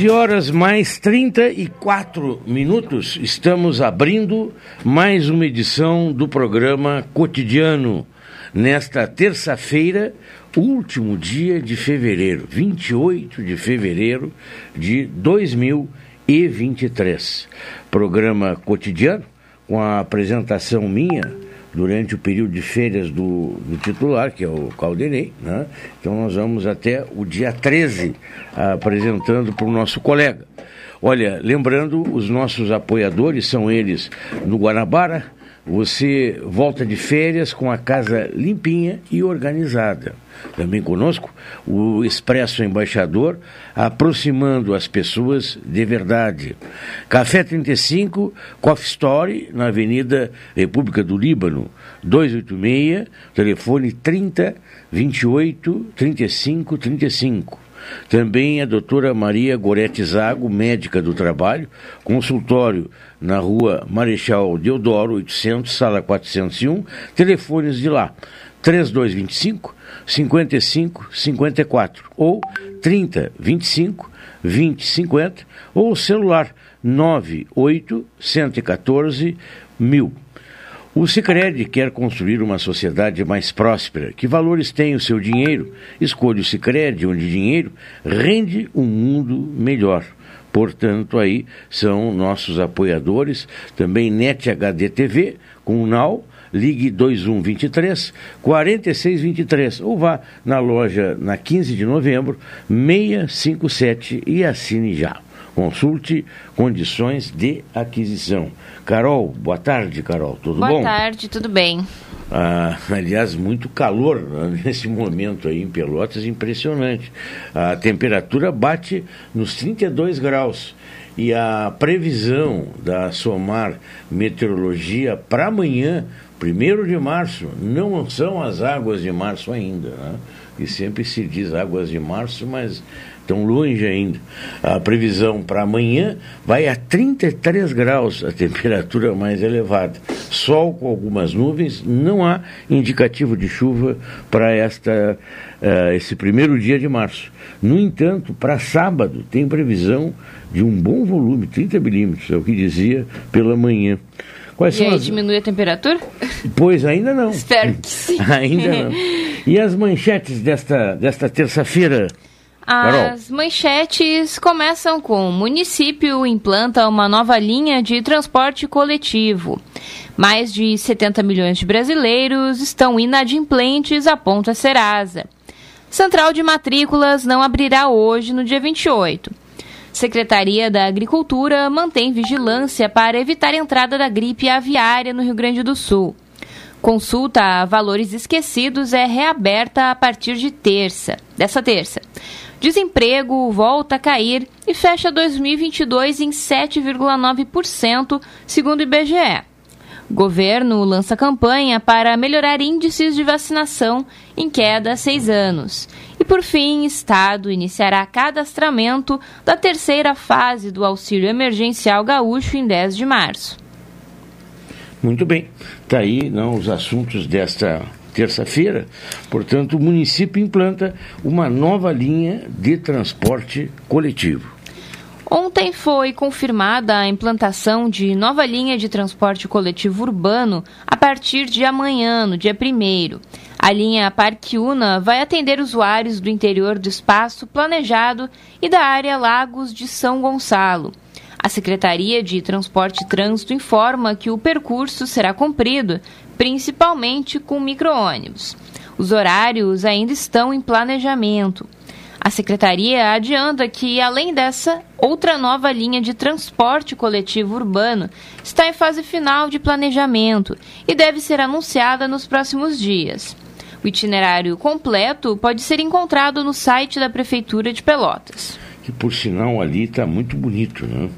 12 horas mais 34 minutos, estamos abrindo mais uma edição do programa Cotidiano, nesta terça-feira, último dia de fevereiro, 28 de fevereiro de 2023. Programa Cotidiano, com a apresentação minha durante o período de férias do, do titular, que é o Caldenei. Né? Então nós vamos até o dia 13 apresentando para o nosso colega. Olha, lembrando, os nossos apoiadores são eles no Guanabara. Você volta de férias com a casa limpinha e organizada. Também conosco o Expresso Embaixador, aproximando as pessoas de verdade. Café 35, Coffee Story, na Avenida República do Líbano, 286, telefone 30 28 35 35. Também a doutora Maria Gorete Zago, médica do trabalho, consultório na rua Marechal Deodoro, 800, sala 401, telefones de lá, 3225 55 54 ou 30 25 20 50 ou celular 98 114 mil. O Sicredi quer construir uma sociedade mais próspera. Que valores tem o seu dinheiro? Escolha o Sicredi, onde dinheiro rende um mundo melhor. Portanto, aí são nossos apoiadores, também NET HD TV, com o NAU, ligue 2123 4623 ou vá na loja na 15 de novembro 657 e assine já. Consulte condições de aquisição. Carol, boa tarde, Carol. Tudo boa bom? Boa tarde, tudo bem. Ah, aliás, muito calor né, nesse momento aí em Pelotas, impressionante. A temperatura bate nos 32 graus. E a previsão da Somar Meteorologia para amanhã, 1 de março, não são as águas de março ainda. Né? E sempre se diz águas de março, mas estão longe ainda. A previsão para amanhã vai a 33 graus, a temperatura mais elevada. Sol com algumas nuvens, não há indicativo de chuva para esta uh, esse primeiro dia de março. No entanto, para sábado tem previsão de um bom volume, 30 milímetros, é o que dizia pela manhã. Quais e aí, as... diminui a temperatura? Pois ainda não. Espero que sim. ainda não. E as manchetes desta, desta terça-feira? As manchetes começam com: município implanta uma nova linha de transporte coletivo. Mais de 70 milhões de brasileiros estão inadimplentes, aponta Serasa. Central de matrículas não abrirá hoje, no dia 28. Secretaria da Agricultura mantém vigilância para evitar a entrada da gripe aviária no Rio Grande do Sul. Consulta a valores esquecidos é reaberta a partir de terça, dessa terça. Desemprego volta a cair e fecha 2022 em 7,9%, segundo o IBGE. Governo lança campanha para melhorar índices de vacinação em queda há seis anos. E, por fim, Estado iniciará cadastramento da terceira fase do auxílio emergencial gaúcho em 10 de março. Muito bem. Está aí não, os assuntos desta terça-feira. Portanto, o município implanta uma nova linha de transporte coletivo. Ontem foi confirmada a implantação de nova linha de transporte coletivo urbano a partir de amanhã, no dia 1. A linha Parque Una vai atender usuários do interior do espaço planejado e da área Lagos de São Gonçalo. A Secretaria de Transporte e Trânsito informa que o percurso será cumprido principalmente com micro-ônibus. Os horários ainda estão em planejamento. A secretaria adianta que, além dessa, outra nova linha de transporte coletivo urbano está em fase final de planejamento e deve ser anunciada nos próximos dias. O itinerário completo pode ser encontrado no site da Prefeitura de Pelotas. Que, por sinal, ali está muito bonito, né?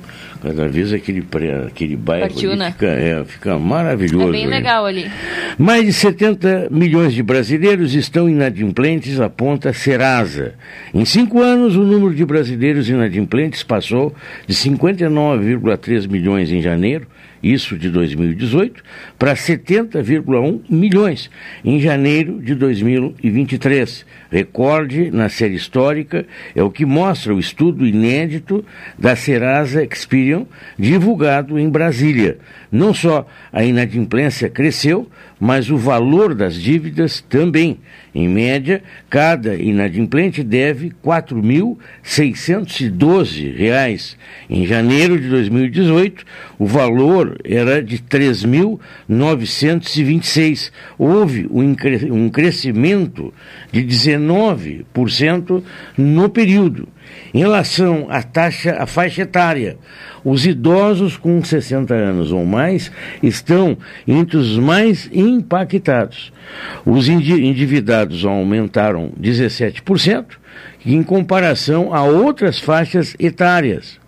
Cada vez aquele, aquele bairro fica, é, fica maravilhoso. É bem legal ali. Mais de 70 milhões de brasileiros estão inadimplentes, aponta Serasa. Em cinco anos, o número de brasileiros inadimplentes passou de 59,3 milhões em janeiro isso de 2018, para 70,1 milhões em janeiro de 2023. Recorde na série histórica é o que mostra o estudo inédito da Serasa Experian, divulgado em Brasília. Não só a inadimplência cresceu, mas o valor das dívidas também. Em média, cada inadimplente deve R$ 4.612. Em janeiro de 2018, o valor era de R$ 3.926. Houve um crescimento de 19% no período. Em relação à taxa, à faixa etária, os idosos com 60 anos ou mais estão entre os mais impactados. Os endividados aumentaram 17%, em comparação a outras faixas etárias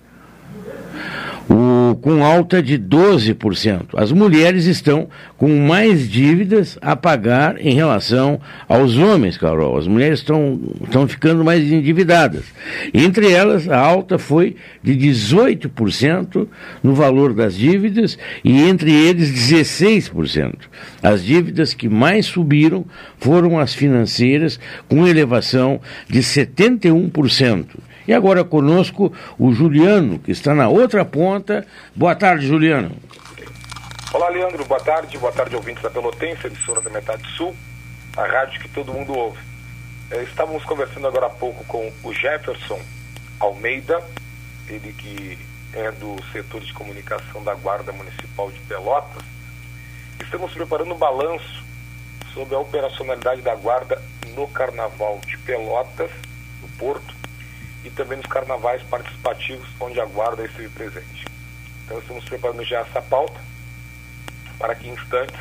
o, com alta de 12%. As mulheres estão com mais dívidas a pagar em relação aos homens, Carol. As mulheres estão, estão ficando mais endividadas. Entre elas, a alta foi de 18% no valor das dívidas e entre eles 16%. As dívidas que mais subiram foram as financeiras, com elevação de 71%. E agora conosco o Juliano, que está na outra ponta. Boa tarde, Juliano. Olá, Leandro. Boa tarde. Boa tarde, ouvintes da Pelotense, emissora da Metade Sul, a rádio que todo mundo ouve. É, estávamos conversando agora há pouco com o Jefferson Almeida, ele que é do setor de comunicação da Guarda Municipal de Pelotas. Estamos preparando um balanço sobre a operacionalidade da Guarda no Carnaval de Pelotas, no Porto, e também nos carnavais participativos onde a guarda esteve presente. Então estamos preparando já essa pauta para que em instantes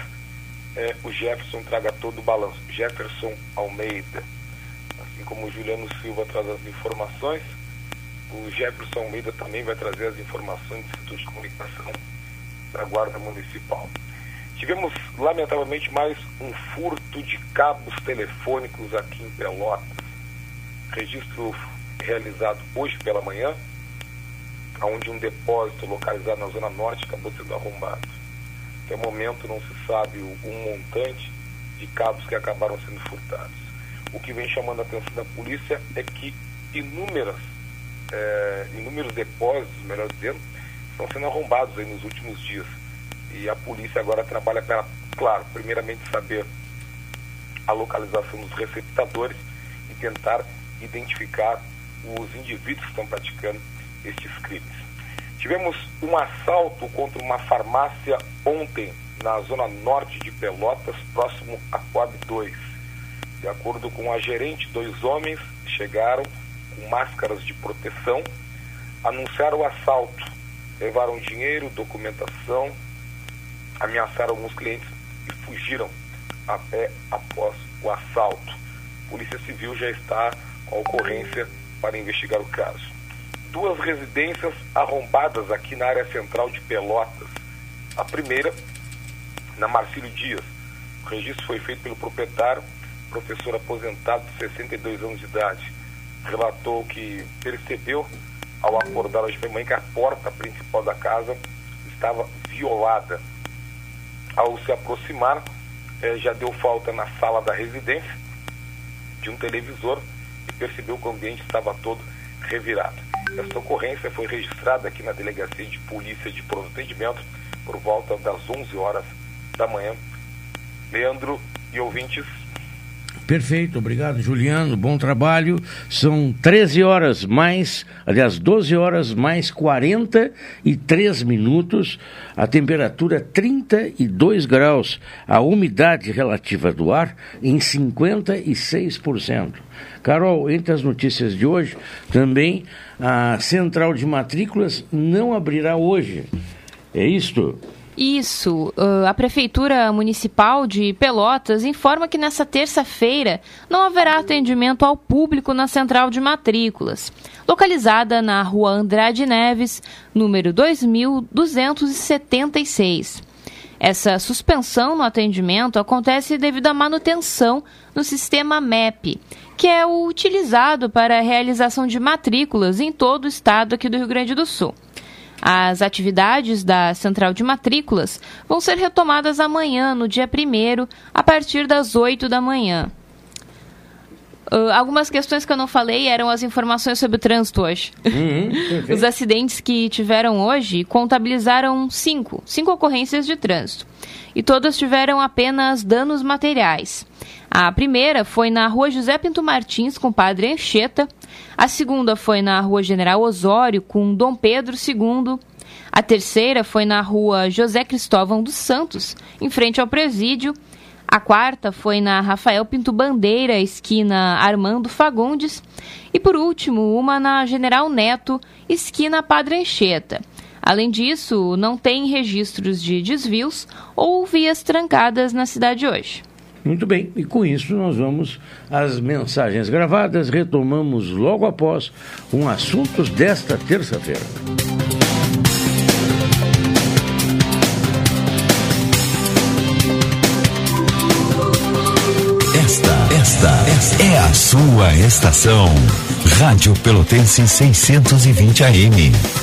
é, o Jefferson traga todo o balanço. Jefferson Almeida, assim como o Juliano Silva traz as informações, o Jefferson Almeida também vai trazer as informações do Instituto de Comunicação da Guarda Municipal. Tivemos, lamentavelmente, mais um furto de cabos telefônicos aqui em Pelotas. Registro realizado hoje pela manhã, onde um depósito localizado na Zona Norte acabou sendo arrombado. Até o momento não se sabe o, um montante de cabos que acabaram sendo furtados. O que vem chamando a atenção da polícia é que inúmeras, é, inúmeros depósitos, melhor dizendo, estão sendo arrombados aí nos últimos dias. E a polícia agora trabalha para, claro, primeiramente saber a localização dos receptadores e tentar identificar os indivíduos que estão praticando estes crimes. Tivemos um assalto contra uma farmácia ontem na zona norte de Pelotas, próximo a Coab 2. De acordo com a gerente, dois homens chegaram com máscaras de proteção, anunciaram o assalto, levaram dinheiro, documentação, ameaçaram alguns clientes e fugiram a pé após o assalto. A Polícia Civil já está com a ocorrência para investigar o caso. Duas residências arrombadas aqui na área central de Pelotas. A primeira, na Marcílio Dias. O registro foi feito pelo proprietário, professor aposentado de 62 anos de idade. Relatou que percebeu, ao acordar hoje pela manhã, que a porta principal da casa estava violada. Ao se aproximar, eh, já deu falta na sala da residência de um televisor percebeu que o ambiente estava todo revirado. Esta ocorrência foi registrada aqui na Delegacia de Polícia de Pronto Atendimento por volta das 11 horas da manhã. Leandro e ouvintes. Perfeito, obrigado, Juliano. Bom trabalho. São 13 horas mais, aliás, 12 horas mais 43 minutos. A temperatura 32 graus. A umidade relativa do ar em 56%. Carol, entre as notícias de hoje, também a central de matrículas não abrirá hoje. É isto? Isso. Uh, a Prefeitura Municipal de Pelotas informa que nessa terça-feira não haverá atendimento ao público na central de matrículas, localizada na rua Andrade Neves, número 2276. Essa suspensão no atendimento acontece devido à manutenção no sistema MEP, que é o utilizado para a realização de matrículas em todo o estado aqui do Rio Grande do Sul. As atividades da Central de Matrículas vão ser retomadas amanhã, no dia 1 a partir das 8 da manhã. Uh, algumas questões que eu não falei eram as informações sobre o trânsito hoje. Uhum, Os acidentes que tiveram hoje contabilizaram cinco, cinco ocorrências de trânsito. E todas tiveram apenas danos materiais. A primeira foi na rua José Pinto Martins, com Padre Anchieta. A segunda foi na rua General Osório, com Dom Pedro II. A terceira foi na rua José Cristóvão dos Santos, em frente ao presídio. A quarta foi na Rafael Pinto Bandeira, esquina Armando Fagundes. E por último, uma na General Neto, esquina Padre Anchieta. Além disso, não tem registros de desvios ou vias trancadas na cidade hoje. Muito bem, e com isso nós vamos às mensagens gravadas, retomamos logo após um assuntos desta terça-feira. Esta, esta, esta é a sua estação. Rádio Pelotense 620 AM.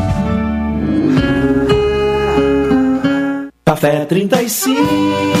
Café 35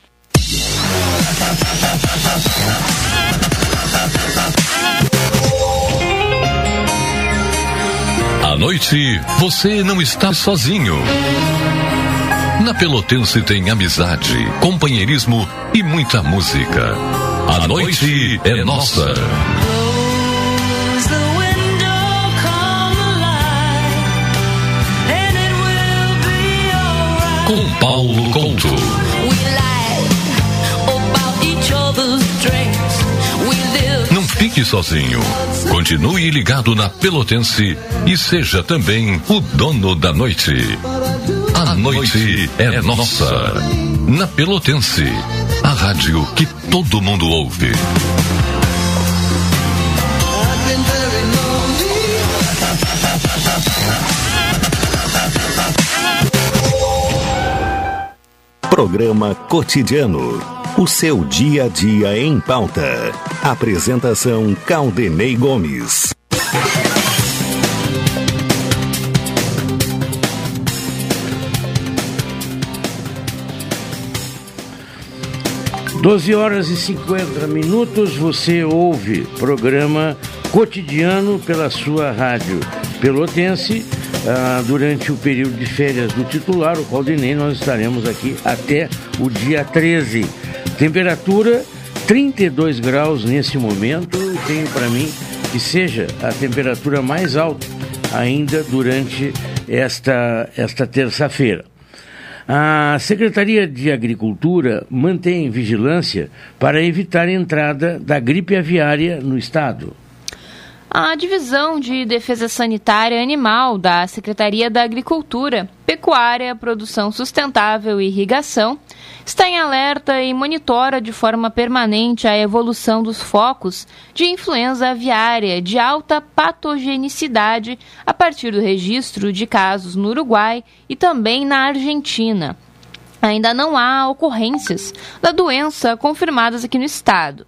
À noite, você não está sozinho. Na Pelotense tem amizade, companheirismo e muita música. A noite é nossa. Com Paulo Couto. Fique sozinho. Continue ligado na Pelotense e seja também o dono da noite. A noite é nossa. Na Pelotense, a rádio que todo mundo ouve. Programa Cotidiano. O seu dia a dia em pauta. Apresentação Caldenei Gomes. Doze horas e 50 minutos, você ouve programa cotidiano pela sua rádio pelotense. Ah, durante o período de férias do titular, o Claudinei, nós estaremos aqui até o dia 13. Temperatura 32 graus nesse momento. Tenho para mim que seja a temperatura mais alta ainda durante esta, esta terça-feira. A Secretaria de Agricultura mantém vigilância para evitar a entrada da gripe aviária no estado. A Divisão de Defesa Sanitária Animal da Secretaria da Agricultura, Pecuária, Produção Sustentável e Irrigação está em alerta e monitora de forma permanente a evolução dos focos de influenza aviária de alta patogenicidade a partir do registro de casos no Uruguai e também na Argentina. Ainda não há ocorrências da doença confirmadas aqui no estado.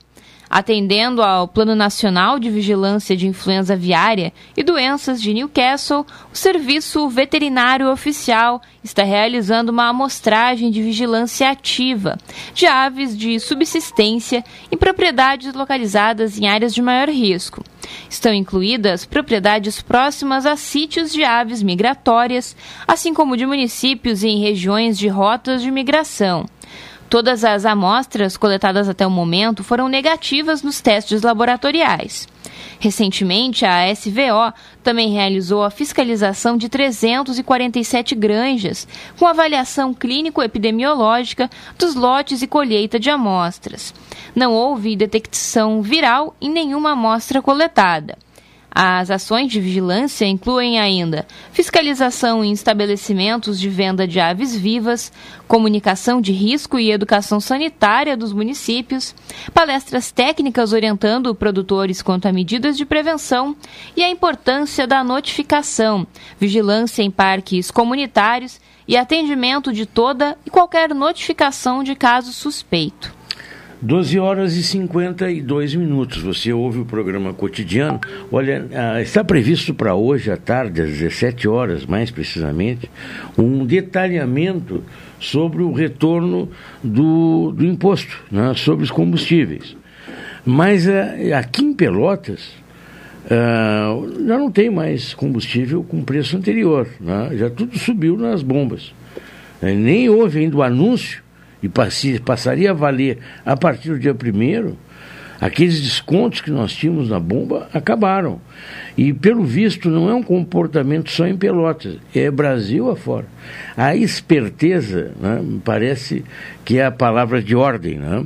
Atendendo ao Plano Nacional de Vigilância de Influenza Aviária e Doenças de Newcastle, o Serviço Veterinário Oficial está realizando uma amostragem de vigilância ativa de aves de subsistência em propriedades localizadas em áreas de maior risco. Estão incluídas propriedades próximas a sítios de aves migratórias, assim como de municípios em regiões de rotas de migração. Todas as amostras coletadas até o momento foram negativas nos testes laboratoriais. Recentemente, a SVO também realizou a fiscalização de 347 granjas, com avaliação clínico-epidemiológica dos lotes e colheita de amostras. Não houve detecção viral em nenhuma amostra coletada. As ações de vigilância incluem ainda fiscalização em estabelecimentos de venda de aves vivas, comunicação de risco e educação sanitária dos municípios, palestras técnicas orientando produtores quanto a medidas de prevenção e a importância da notificação, vigilância em parques comunitários e atendimento de toda e qualquer notificação de caso suspeito. 12 horas e 52 minutos. Você ouve o programa cotidiano. Olha, ah, está previsto para hoje à tarde, às 17 horas, mais precisamente, um detalhamento sobre o retorno do, do imposto né, sobre os combustíveis. Mas ah, aqui em Pelotas, ah, já não tem mais combustível com preço anterior. Né, já tudo subiu nas bombas. Nem houve ainda o anúncio e passaria a valer a partir do dia 1 aqueles descontos que nós tínhamos na bomba acabaram. E, pelo visto, não é um comportamento só em Pelotas, é Brasil afora. A esperteza, né, parece que é a palavra de ordem. Né?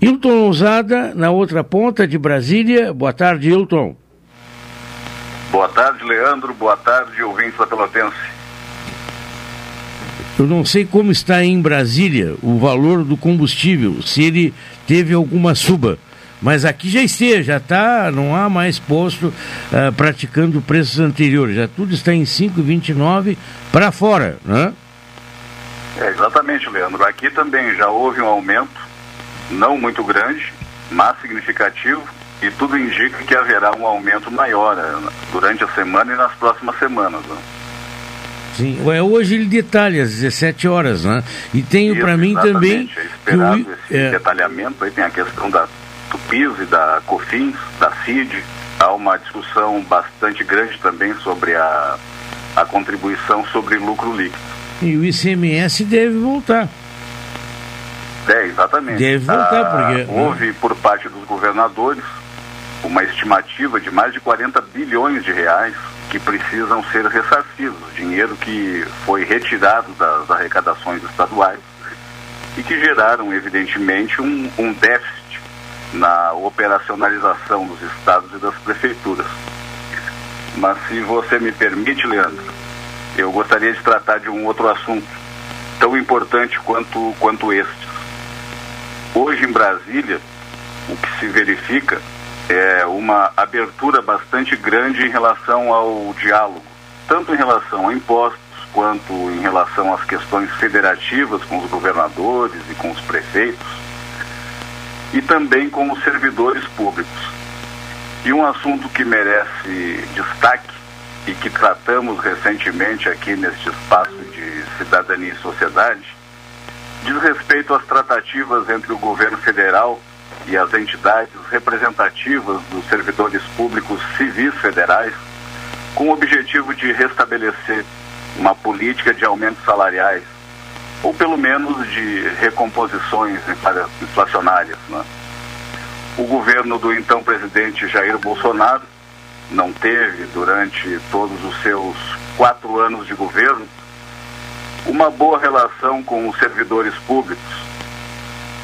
Hilton Ousada, na outra ponta de Brasília. Boa tarde, Hilton. Boa tarde, Leandro. Boa tarde, ouvintes da Pelotense. Eu não sei como está em Brasília o valor do combustível, se ele teve alguma suba. Mas aqui já esteja, já está, não há mais posto uh, praticando preços anteriores, já tudo está em 5,29 para fora, né? É, exatamente, Leandro. Aqui também já houve um aumento, não muito grande, mas significativo, e tudo indica que haverá um aumento maior né, durante a semana e nas próximas semanas. Né? Sim, é, hoje ele detalha às 17 horas, né? E tenho para mim também. É esperado o, esse é... detalhamento, aí tem a questão da Tupis e da COFINS, da CID. Há uma discussão bastante grande também sobre a, a contribuição sobre lucro líquido. E o ICMS deve voltar. É, exatamente. Deve voltar, ah, porque. Né? Houve por parte dos governadores uma estimativa de mais de 40 bilhões de reais que precisam ser ressarcidos, dinheiro que foi retirado das arrecadações estaduais e que geraram, evidentemente, um, um déficit na operacionalização dos estados e das prefeituras. Mas se você me permite, Leandro, eu gostaria de tratar de um outro assunto tão importante quanto, quanto este. Hoje em Brasília, o que se verifica é uma abertura bastante grande em relação ao diálogo, tanto em relação a impostos quanto em relação às questões federativas com os governadores e com os prefeitos, e também com os servidores públicos. E um assunto que merece destaque e que tratamos recentemente aqui neste espaço de cidadania e sociedade, diz respeito às tratativas entre o governo federal e as entidades representativas dos servidores públicos civis federais, com o objetivo de restabelecer uma política de aumentos salariais, ou pelo menos de recomposições inflacionárias. Né? O governo do então presidente Jair Bolsonaro não teve, durante todos os seus quatro anos de governo, uma boa relação com os servidores públicos,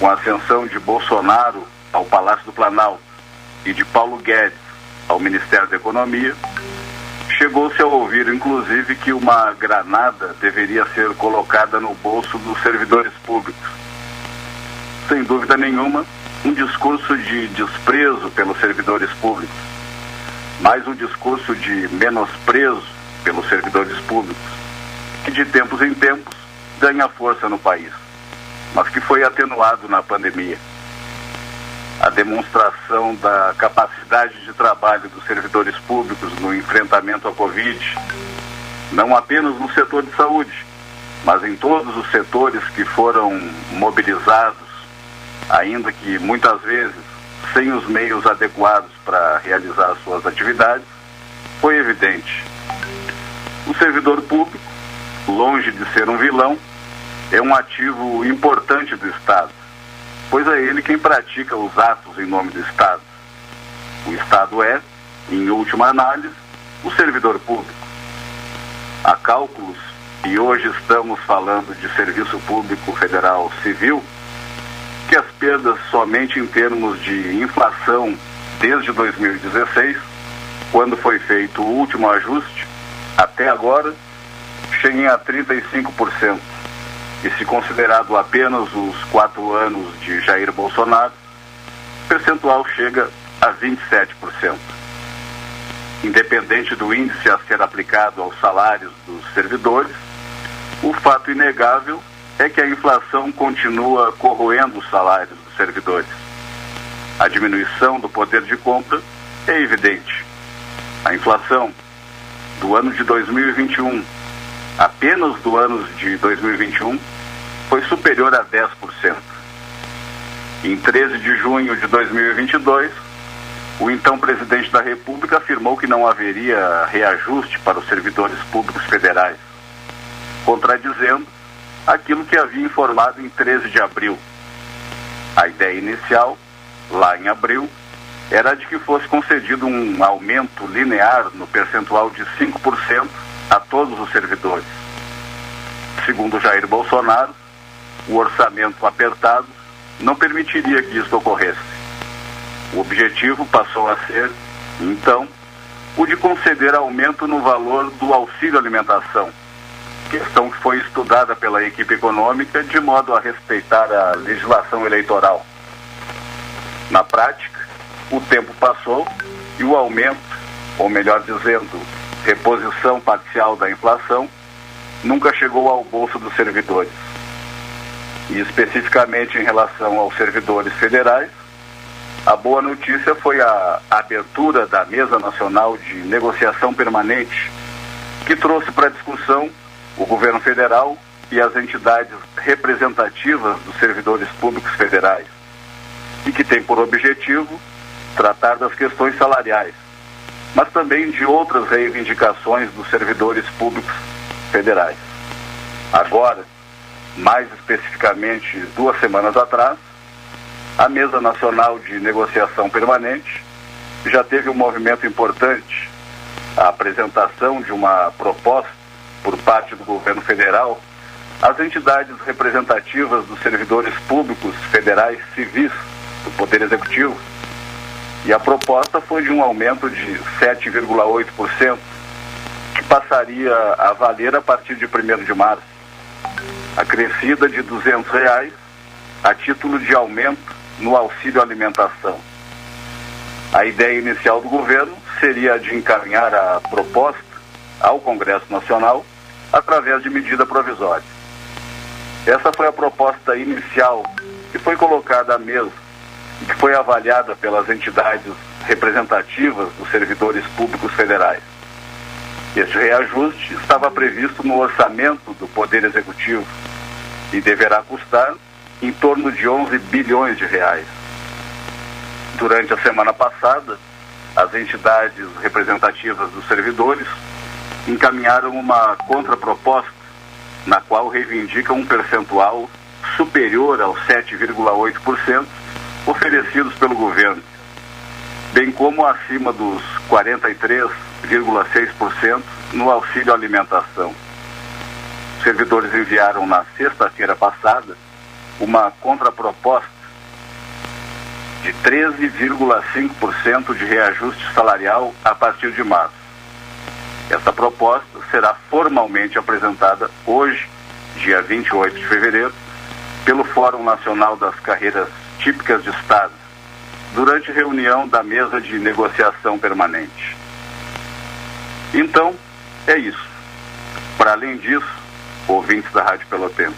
com a ascensão de Bolsonaro ao Palácio do Planalto e de Paulo Guedes ao Ministério da Economia, chegou-se a ouvir, inclusive, que uma granada deveria ser colocada no bolso dos servidores públicos. Sem dúvida nenhuma, um discurso de desprezo pelos servidores públicos, mais um discurso de menosprezo pelos servidores públicos, que de tempos em tempos ganha força no país mas que foi atenuado na pandemia. A demonstração da capacidade de trabalho dos servidores públicos no enfrentamento à Covid, não apenas no setor de saúde, mas em todos os setores que foram mobilizados, ainda que muitas vezes sem os meios adequados para realizar suas atividades, foi evidente. O servidor público, longe de ser um vilão, é um ativo importante do Estado, pois é ele quem pratica os atos em nome do Estado. O Estado é, em última análise, o servidor público. Há cálculos, e hoje estamos falando de serviço público federal civil, que as perdas somente em termos de inflação desde 2016, quando foi feito o último ajuste, até agora, cheguem a 35% e se considerado apenas os quatro anos de Jair Bolsonaro, o percentual chega a 27%. Independente do índice a ser aplicado aos salários dos servidores, o fato inegável é que a inflação continua corroendo os salários dos servidores. A diminuição do poder de compra é evidente. A inflação do ano de 2021 apenas do ano de 2021 foi superior a 10%. Em 13 de junho de 2022, o então presidente da República afirmou que não haveria reajuste para os servidores públicos federais, contradizendo aquilo que havia informado em 13 de abril. A ideia inicial, lá em abril, era de que fosse concedido um aumento linear no percentual de 5% a todos os servidores. Segundo Jair Bolsonaro, o orçamento apertado não permitiria que isso ocorresse. O objetivo passou a ser, então, o de conceder aumento no valor do auxílio alimentação, questão que foi estudada pela equipe econômica de modo a respeitar a legislação eleitoral. Na prática, o tempo passou e o aumento, ou melhor dizendo, reposição parcial da inflação, nunca chegou ao bolso dos servidores. E especificamente em relação aos servidores federais, a boa notícia foi a abertura da Mesa Nacional de Negociação Permanente, que trouxe para discussão o governo federal e as entidades representativas dos servidores públicos federais, e que tem por objetivo tratar das questões salariais, mas também de outras reivindicações dos servidores públicos federais. Agora, mais especificamente duas semanas atrás, a Mesa Nacional de Negociação Permanente já teve um movimento importante, a apresentação de uma proposta por parte do governo federal às entidades representativas dos servidores públicos federais civis do Poder Executivo. E a proposta foi de um aumento de 7,8%, que passaria a valer a partir de 1 de março, acrescida de 200 reais a título de aumento no auxílio alimentação. A ideia inicial do governo seria de encaminhar a proposta ao Congresso Nacional através de medida provisória. Essa foi a proposta inicial que foi colocada à mesa e que foi avaliada pelas entidades representativas dos servidores públicos federais. Este reajuste estava previsto no orçamento do Poder Executivo e deverá custar em torno de 11 bilhões de reais. Durante a semana passada, as entidades representativas dos servidores encaminharam uma contraproposta na qual reivindicam um percentual superior aos 7,8% oferecidos pelo governo, bem como acima dos 43,6% no auxílio alimentação. Os servidores enviaram na sexta-feira passada uma contraproposta de 13,5% de reajuste salarial a partir de março. Essa proposta será formalmente apresentada hoje, dia 28 de fevereiro, pelo Fórum Nacional das Carreiras Típicas de Estado, durante reunião da mesa de negociação permanente. Então, é isso. Para além disso, ouvintes da Rádio Pelotense,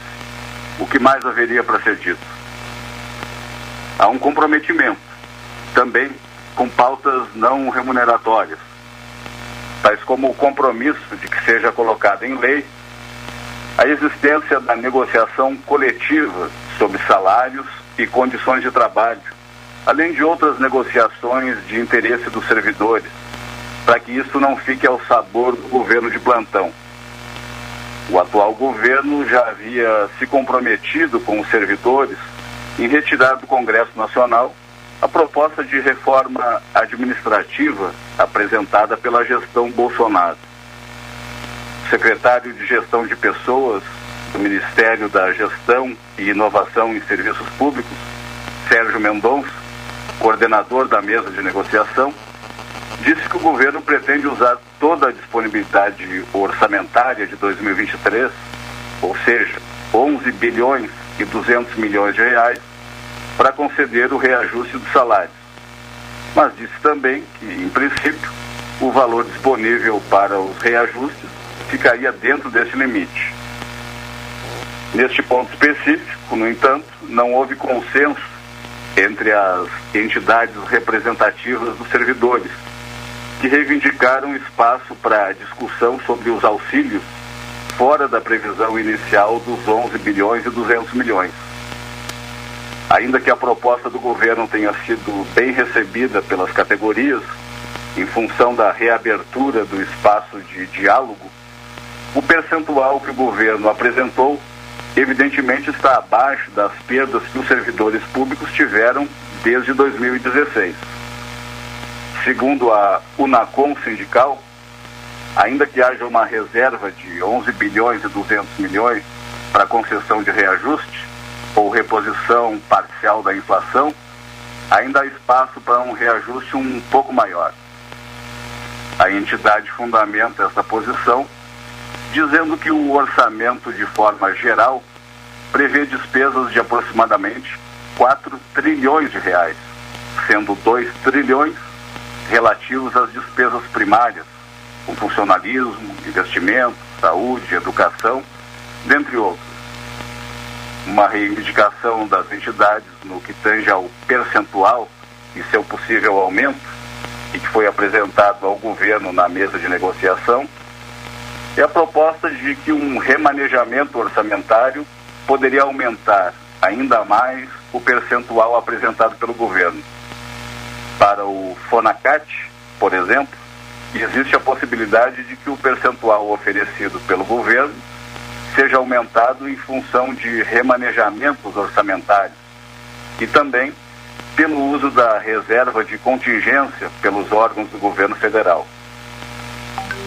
o que mais haveria para ser dito? Há um comprometimento, também com pautas não remuneratórias, tais como o compromisso de que seja colocada em lei a existência da negociação coletiva sobre salários e condições de trabalho, além de outras negociações de interesse dos servidores, para que isso não fique ao sabor do governo de plantão. O atual governo já havia se comprometido com os servidores em retirar do Congresso Nacional a proposta de reforma administrativa apresentada pela gestão Bolsonaro. O secretário de Gestão de Pessoas do Ministério da Gestão e Inovação em Serviços Públicos, Sérgio Mendonça, coordenador da mesa de negociação, disse que o governo pretende usar toda a disponibilidade orçamentária de 2023, ou seja, 11 bilhões e 200 milhões de reais, para conceder o reajuste dos salários. Mas disse também que, em princípio, o valor disponível para os reajustes ficaria dentro desse limite. Neste ponto específico, no entanto, não houve consenso entre as entidades representativas dos servidores, que reivindicaram espaço para discussão sobre os auxílios fora da previsão inicial dos 11 bilhões e 200 milhões. Ainda que a proposta do governo tenha sido bem recebida pelas categorias, em função da reabertura do espaço de diálogo, o percentual que o governo apresentou, evidentemente, está abaixo das perdas que os servidores públicos tiveram desde 2016. Segundo a Unacom sindical, ainda que haja uma reserva de 11 bilhões e 200 milhões para concessão de reajuste, ou reposição parcial da inflação, ainda há espaço para um reajuste um pouco maior. A entidade fundamenta essa posição dizendo que o orçamento, de forma geral, prevê despesas de aproximadamente 4 trilhões de reais, sendo 2 trilhões relativos às despesas primárias, com funcionalismo, investimento, saúde, educação, dentre outros. Uma reivindicação das entidades no que tange ao percentual e seu possível aumento, e que foi apresentado ao governo na mesa de negociação, é a proposta de que um remanejamento orçamentário poderia aumentar ainda mais o percentual apresentado pelo governo. Para o FONACAT, por exemplo, existe a possibilidade de que o percentual oferecido pelo governo seja aumentado em função de remanejamentos orçamentários e também pelo uso da reserva de contingência pelos órgãos do governo federal.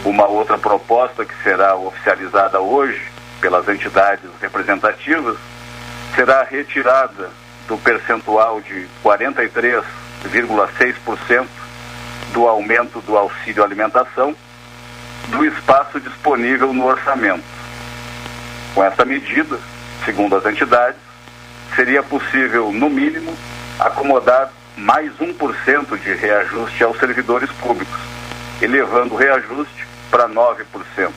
Uma outra proposta que será oficializada hoje pelas entidades representativas será retirada do percentual de 43,6% do aumento do auxílio alimentação do espaço disponível no orçamento. Com essa medida, segundo as entidades, seria possível, no mínimo, acomodar mais 1% de reajuste aos servidores públicos, elevando o reajuste para 9%.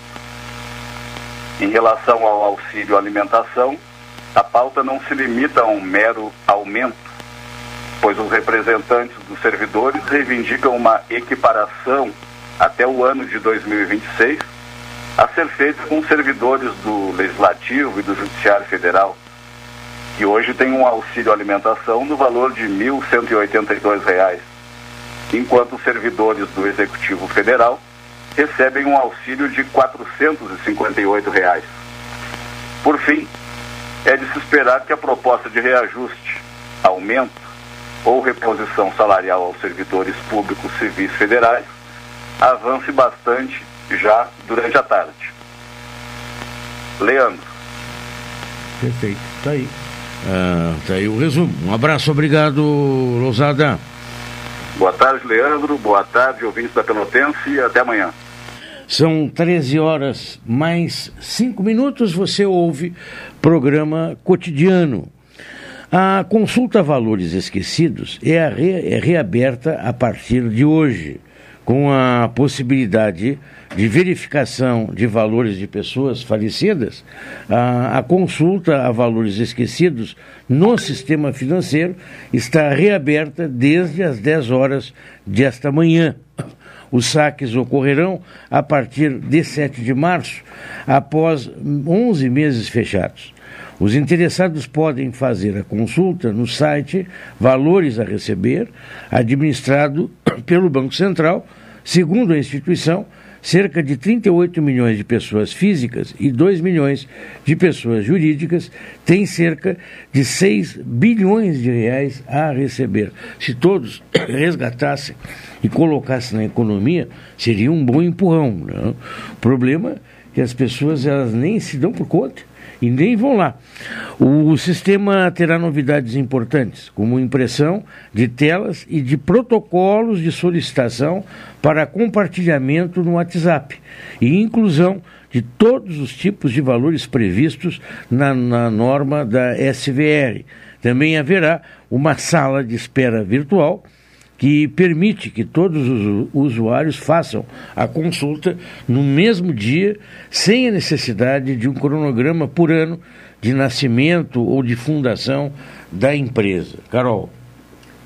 Em relação ao auxílio alimentação, a pauta não se limita a um mero aumento, pois os representantes dos servidores reivindicam uma equiparação até o ano de 2026 a ser feita com servidores do Legislativo e do Judiciário Federal, que hoje têm um auxílio alimentação no valor de R$ 1.182, enquanto servidores do Executivo Federal recebem um auxílio de 458 reais. Por fim, é de se esperar que a proposta de reajuste, aumento ou reposição salarial aos servidores públicos civis federais avance bastante já durante a tarde. Leandro. Perfeito, tá aí. Ah, tá aí o resumo. Um abraço, obrigado, Lousada. Boa tarde, Leandro. Boa tarde, ouvintes da Pelotense até amanhã. São 13 horas mais 5 minutos. Você ouve programa cotidiano. A consulta Valores Esquecidos é, re, é reaberta a partir de hoje, com a possibilidade de verificação de valores de pessoas falecidas. A, a consulta a valores esquecidos no sistema financeiro está reaberta desde as 10 horas desta manhã. Os saques ocorrerão a partir de 7 de março, após 11 meses fechados. Os interessados podem fazer a consulta no site Valores a Receber, administrado pelo Banco Central. Segundo a instituição, cerca de 38 milhões de pessoas físicas e 2 milhões de pessoas jurídicas têm cerca de 6 bilhões de reais a receber. Se todos resgatassem e colocassem na economia, seria um bom empurrão. Né? O problema é que as pessoas elas nem se dão por conta e nem vão lá. O sistema terá novidades importantes, como impressão de telas e de protocolos de solicitação para compartilhamento no WhatsApp e inclusão de todos os tipos de valores previstos na, na norma da SVR. Também haverá uma sala de espera virtual que permite que todos os usuários façam a consulta no mesmo dia, sem a necessidade de um cronograma por ano de nascimento ou de fundação da empresa. Carol.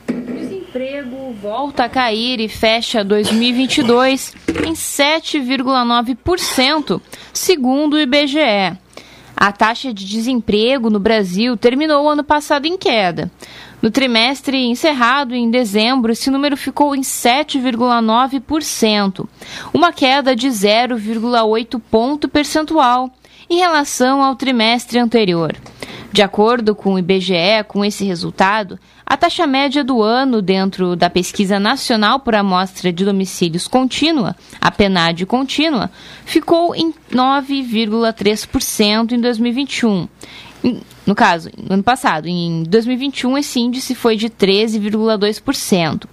Desemprego volta a cair e fecha 2022 em 7,9%, segundo o IBGE. A taxa de desemprego no Brasil terminou ano passado em queda. No trimestre encerrado em dezembro, esse número ficou em 7,9%, uma queda de 0,8 ponto percentual em relação ao trimestre anterior. De acordo com o IBGE, com esse resultado, a taxa média do ano dentro da Pesquisa Nacional por Amostra de Domicílios Contínua, a PNAD contínua, ficou em 9,3% em 2021 no caso, no ano passado, em 2021, esse índice foi de 13,2%.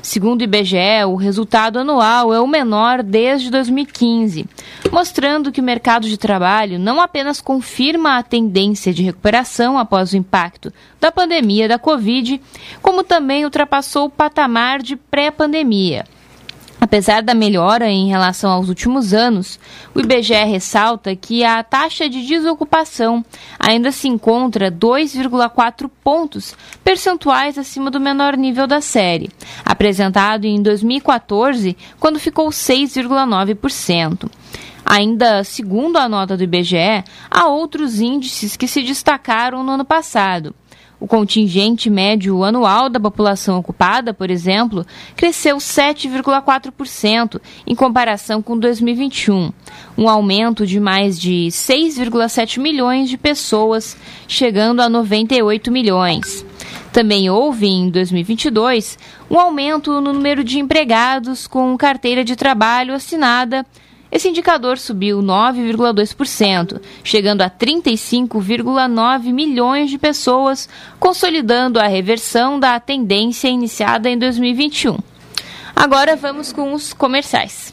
Segundo o IBGE, o resultado anual é o menor desde 2015, mostrando que o mercado de trabalho não apenas confirma a tendência de recuperação após o impacto da pandemia da Covid, como também ultrapassou o patamar de pré-pandemia. Apesar da melhora em relação aos últimos anos, o IBGE ressalta que a taxa de desocupação ainda se encontra 2,4 pontos percentuais acima do menor nível da série, apresentado em 2014, quando ficou 6,9%. Ainda segundo a nota do IBGE, há outros índices que se destacaram no ano passado. O contingente médio anual da população ocupada, por exemplo, cresceu 7,4% em comparação com 2021, um aumento de mais de 6,7 milhões de pessoas, chegando a 98 milhões. Também houve, em 2022, um aumento no número de empregados com carteira de trabalho assinada esse indicador subiu 9,2%, chegando a 35,9 milhões de pessoas, consolidando a reversão da tendência iniciada em 2021. Agora vamos com os comerciais.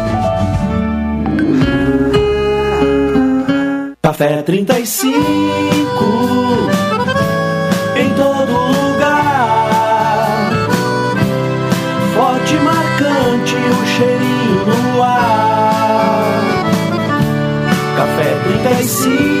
Café 35 em todo lugar. Forte, marcante, o cheirinho no ar. Café 35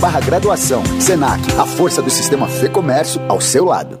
barra graduação. Senac, a força do sistema Fê Comércio ao seu lado.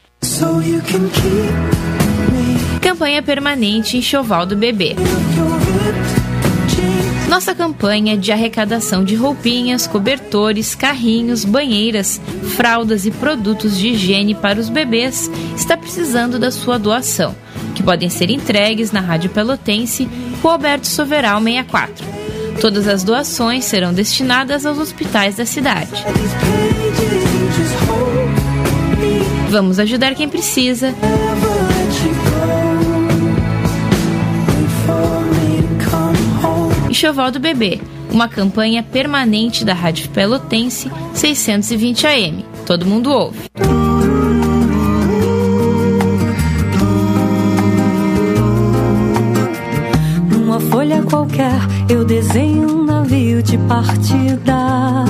Campanha permanente Enxoval do Bebê. Nossa campanha de arrecadação de roupinhas, cobertores, carrinhos, banheiras, fraldas e produtos de higiene para os bebês está precisando da sua doação, que podem ser entregues na Rádio Pelotense, Roberto Soveral 64. Todas as doações serão destinadas aos hospitais da cidade. Vamos ajudar quem precisa. Enxoval do Bebê, uma campanha permanente da Rádio Pelotense 620 AM. Todo mundo ouve. Numa folha qualquer, eu desenho navio de partida.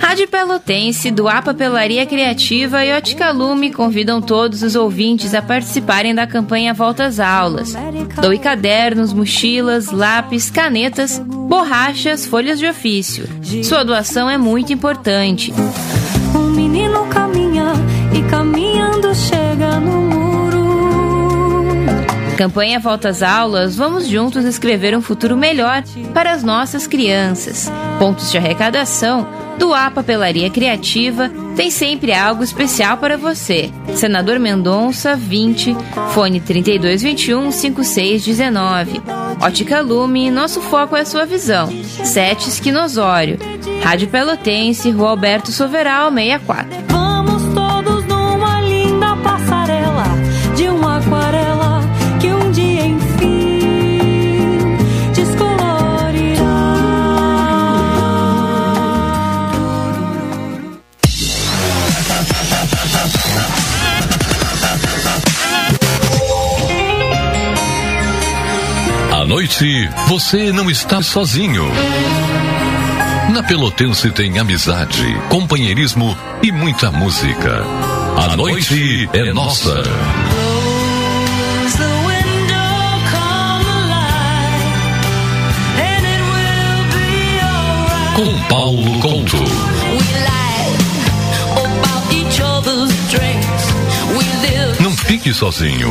Rádio Pelotense, do A Papelaria Criativa e Ótica Lume convidam todos os ouvintes a participarem da campanha Volta às Aulas. Doe cadernos, mochilas, lápis, canetas, borrachas, folhas de ofício. Sua doação é muito importante. Campanha Volta às Aulas, vamos juntos escrever um futuro melhor para as nossas crianças. Pontos de arrecadação do A Papelaria Criativa tem sempre algo especial para você. Senador Mendonça, 20, fone 3221 5619. Ótica Lume, nosso foco é a sua visão. Sete Esquinosório. Rádio Pelotense, Rua Alberto Soveral, 64. Noite, você não está sozinho. Na Pelotense tem amizade, companheirismo e muita música. A noite é nossa. Com Paulo Couto. Não fique sozinho.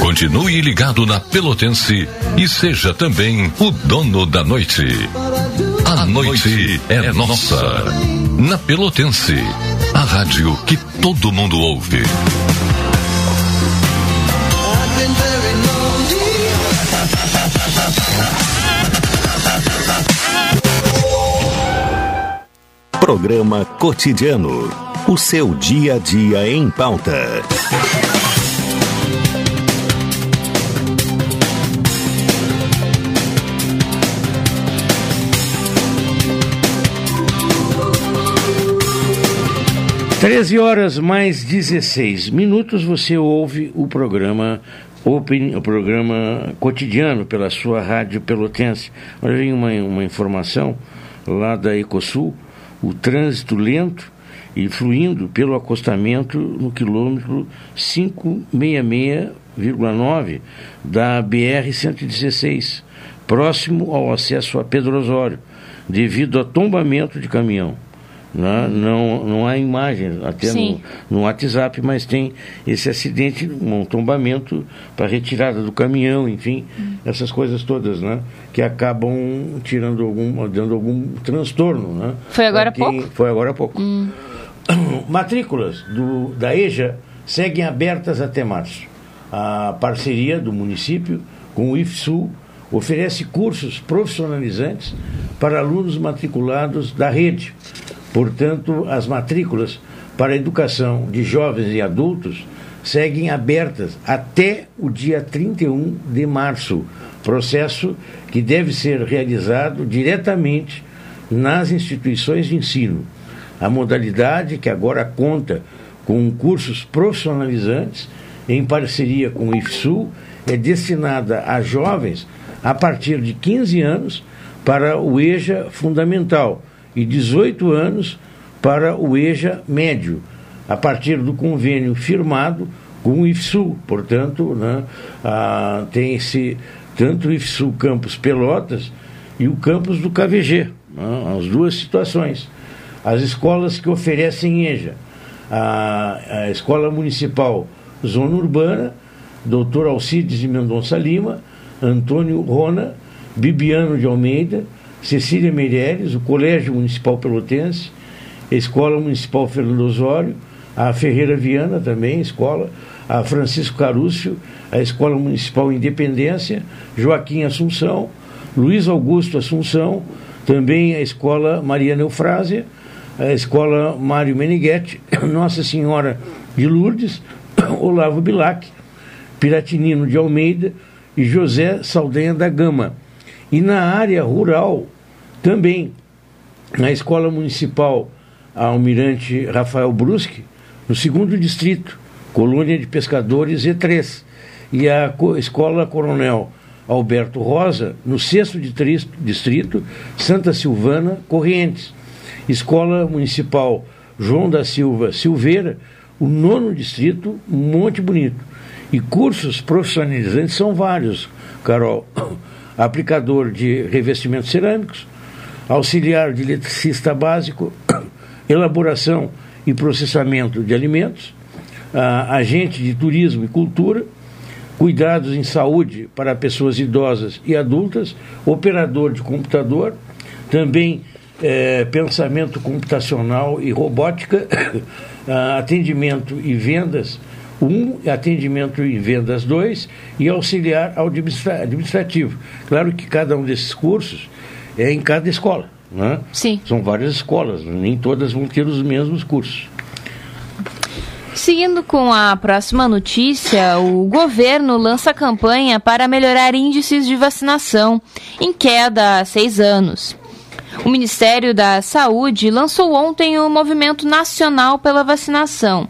Continue ligado na Pelotense e seja também o dono da noite. A noite é nossa. Na Pelotense, a rádio que todo mundo ouve. Programa Cotidiano. O seu dia a dia em pauta. Treze horas mais 16 minutos você ouve o programa Opini- o programa cotidiano pela sua rádio pelotense. Olha vem uma, uma informação lá da Ecosul, o trânsito lento e fluindo pelo acostamento no quilômetro 566,9 da BR-116, próximo ao acesso a Pedro Osório, devido a tombamento de caminhão. Né? Não, não há imagens, até no, no WhatsApp, mas tem esse acidente, um tombamento para retirada do caminhão, enfim, essas coisas todas, né? Que acabam tirando algum, dando algum transtorno, né? Foi agora há pouco? Foi agora há pouco. Hum. Matrículas do, da EJA seguem abertas até março. A parceria do município com o IFSUL oferece cursos profissionalizantes para alunos matriculados da rede. Portanto, as matrículas para a educação de jovens e adultos seguem abertas até o dia 31 de março, processo que deve ser realizado diretamente nas instituições de ensino. A modalidade, que agora conta com cursos profissionalizantes, em parceria com o IFSUL, é destinada a jovens a partir de 15 anos para o EJA Fundamental e 18 anos para o EJA Médio, a partir do convênio firmado com o IFSUL. Portanto, né, tem esse tanto o IFSUL Campus Pelotas e o campus do KVG, né, as duas situações. As escolas que oferecem EJA, a, a Escola Municipal Zona Urbana, Dr. Alcides de Mendonça Lima, Antônio Rona, Bibiano de Almeida, Cecília Meireles, o Colégio Municipal Pelotense, a Escola Municipal Fernando Osório, a Ferreira Viana também, escola, a Francisco Carúcio, a Escola Municipal Independência, Joaquim Assunção, Luiz Augusto Assunção, também a Escola Mariana Eufrásia, a Escola Mário Meneghetti, Nossa Senhora de Lourdes, Olavo Bilac, Piratinino de Almeida e José Saldanha da Gama. E na área rural, também, na Escola Municipal Almirante Rafael Brusque, no segundo distrito, Colônia de Pescadores E3, e a Escola Coronel Alberto Rosa, no sexto distrito, Santa Silvana, Correntes. Escola Municipal João da Silva Silveira, o nono distrito, Monte Bonito. E cursos profissionalizantes são vários, Carol. Aplicador de revestimentos cerâmicos, auxiliar de eletricista básico, elaboração e processamento de alimentos, agente de turismo e cultura, cuidados em saúde para pessoas idosas e adultas, operador de computador, também é, pensamento computacional e robótica, atendimento e vendas um, atendimento e vendas dois e auxiliar administrativo. Claro que cada um desses cursos é em cada escola. Né? Sim. São várias escolas, nem todas vão ter os mesmos cursos. Seguindo com a próxima notícia, o governo lança campanha para melhorar índices de vacinação em queda há seis anos. O Ministério da Saúde lançou ontem o Movimento Nacional pela Vacinação,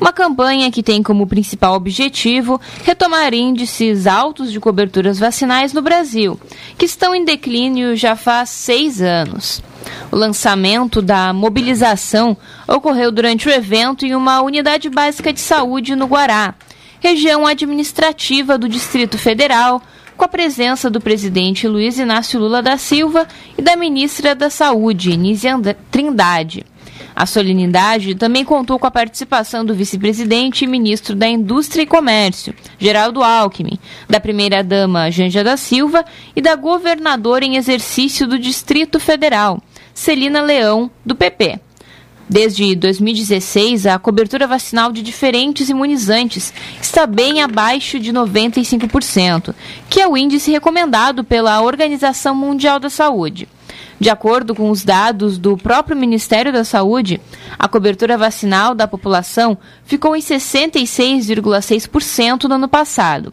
uma campanha que tem como principal objetivo retomar índices altos de coberturas vacinais no Brasil, que estão em declínio já faz seis anos. O lançamento da mobilização ocorreu durante o evento em uma unidade básica de saúde no Guará, região administrativa do Distrito Federal, com a presença do presidente Luiz Inácio Lula da Silva e da ministra da Saúde, Nízia Trindade. A solenidade também contou com a participação do vice-presidente e ministro da Indústria e Comércio, Geraldo Alckmin, da primeira-dama Janja da Silva e da governadora em exercício do Distrito Federal, Celina Leão, do PP. Desde 2016, a cobertura vacinal de diferentes imunizantes está bem abaixo de 95%, que é o índice recomendado pela Organização Mundial da Saúde. De acordo com os dados do próprio Ministério da Saúde, a cobertura vacinal da população ficou em 66,6% no ano passado.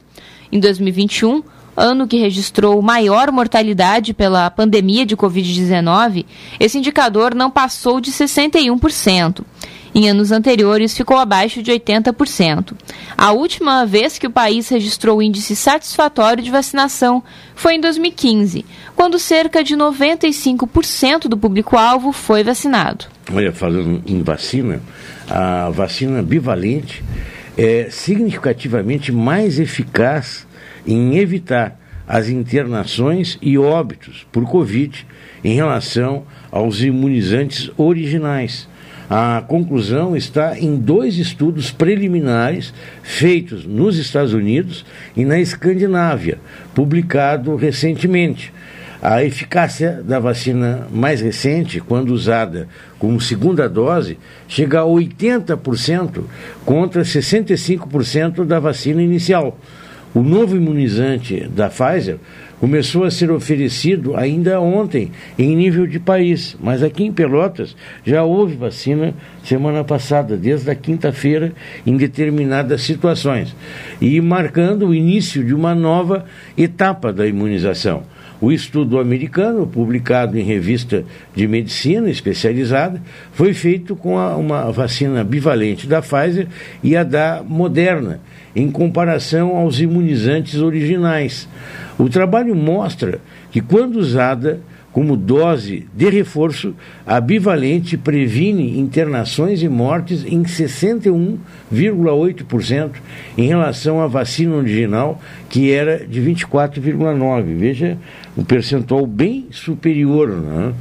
Em 2021, ano que registrou maior mortalidade pela pandemia de Covid-19, esse indicador não passou de 61%. Em anos anteriores, ficou abaixo de 80%. A última vez que o país registrou índice satisfatório de vacinação foi em 2015, quando cerca de 95% do público-alvo foi vacinado. Olha, falando em vacina, a vacina bivalente é significativamente mais eficaz em evitar as internações e óbitos por Covid em relação aos imunizantes originais. A conclusão está em dois estudos preliminares feitos nos Estados Unidos e na Escandinávia, publicado recentemente. A eficácia da vacina mais recente, quando usada como segunda dose, chega a 80% contra 65% da vacina inicial. O novo imunizante da Pfizer começou a ser oferecido ainda ontem em nível de país, mas aqui em Pelotas já houve vacina semana passada, desde a quinta-feira, em determinadas situações, e marcando o início de uma nova etapa da imunização. O estudo americano, publicado em revista de medicina especializada, foi feito com a, uma vacina bivalente da Pfizer e a da Moderna, em comparação aos imunizantes originais. O trabalho mostra que, quando usada como dose de reforço, a bivalente previne internações e mortes em 61,8% em relação à vacina original, que era de 24,9%. Veja, um percentual bem superior. Né?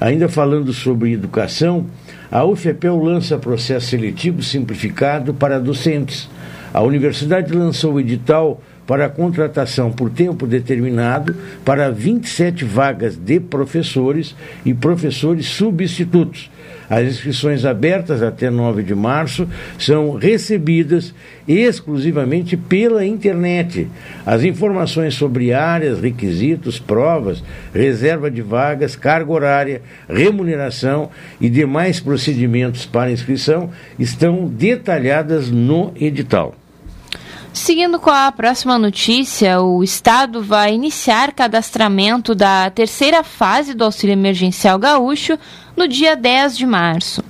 Ainda falando sobre educação, a UFEPEL lança processo seletivo simplificado para docentes. A universidade lançou o edital para a contratação por tempo determinado para 27 vagas de professores e professores substitutos. As inscrições abertas até 9 de março são recebidas exclusivamente pela internet. As informações sobre áreas, requisitos, provas, reserva de vagas, carga horária, remuneração e demais procedimentos para inscrição estão detalhadas no edital. Seguindo com a próxima notícia, o Estado vai iniciar cadastramento da terceira fase do auxílio emergencial gaúcho no dia 10 de março.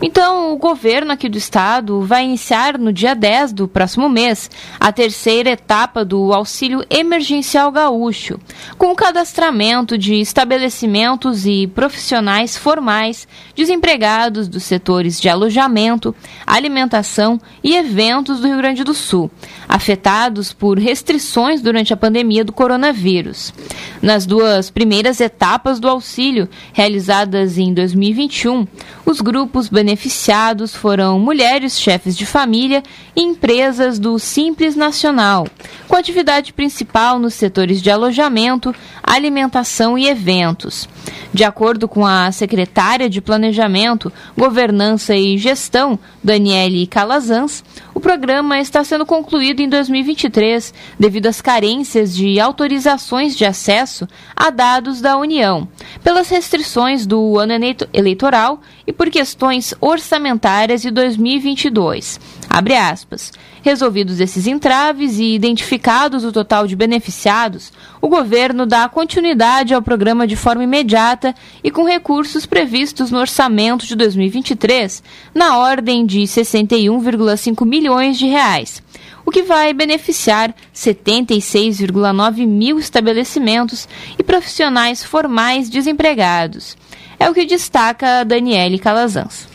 Então, o governo aqui do estado vai iniciar no dia 10 do próximo mês a terceira etapa do auxílio emergencial gaúcho, com o cadastramento de estabelecimentos e profissionais formais desempregados dos setores de alojamento, alimentação e eventos do Rio Grande do Sul, afetados por restrições durante a pandemia do coronavírus. Nas duas primeiras etapas do auxílio, realizadas em 2021, os grupos beneficiados foram mulheres chefes de família e empresas do Simples Nacional, com atividade principal nos setores de alojamento, alimentação e eventos. De acordo com a secretária de Planejamento, Governança e Gestão, Daniele Calazans, o programa está sendo concluído em 2023 devido às carências de autorizações de acesso a dados da União, pelas restrições do ano eleitoral e por questões orçamentárias de 2022. Abre aspas. Resolvidos esses entraves e identificados o total de beneficiados, o governo dá continuidade ao programa de forma imediata e com recursos previstos no orçamento de 2023, na ordem de 61,5 milhões de reais, o que vai beneficiar 76,9 mil estabelecimentos e profissionais formais desempregados. É o que destaca Daniele Calazans.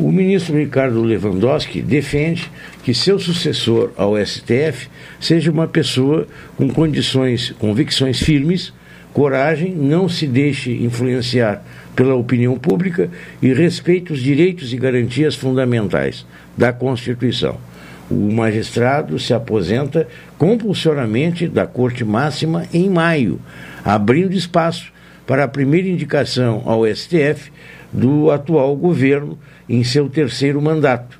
O ministro Ricardo Lewandowski defende que seu sucessor ao STF seja uma pessoa com condições, convicções firmes, coragem, não se deixe influenciar pela opinião pública e respeite os direitos e garantias fundamentais da Constituição. O magistrado se aposenta compulsoriamente da Corte Máxima em maio, abrindo espaço para a primeira indicação ao STF do atual governo em seu terceiro mandato.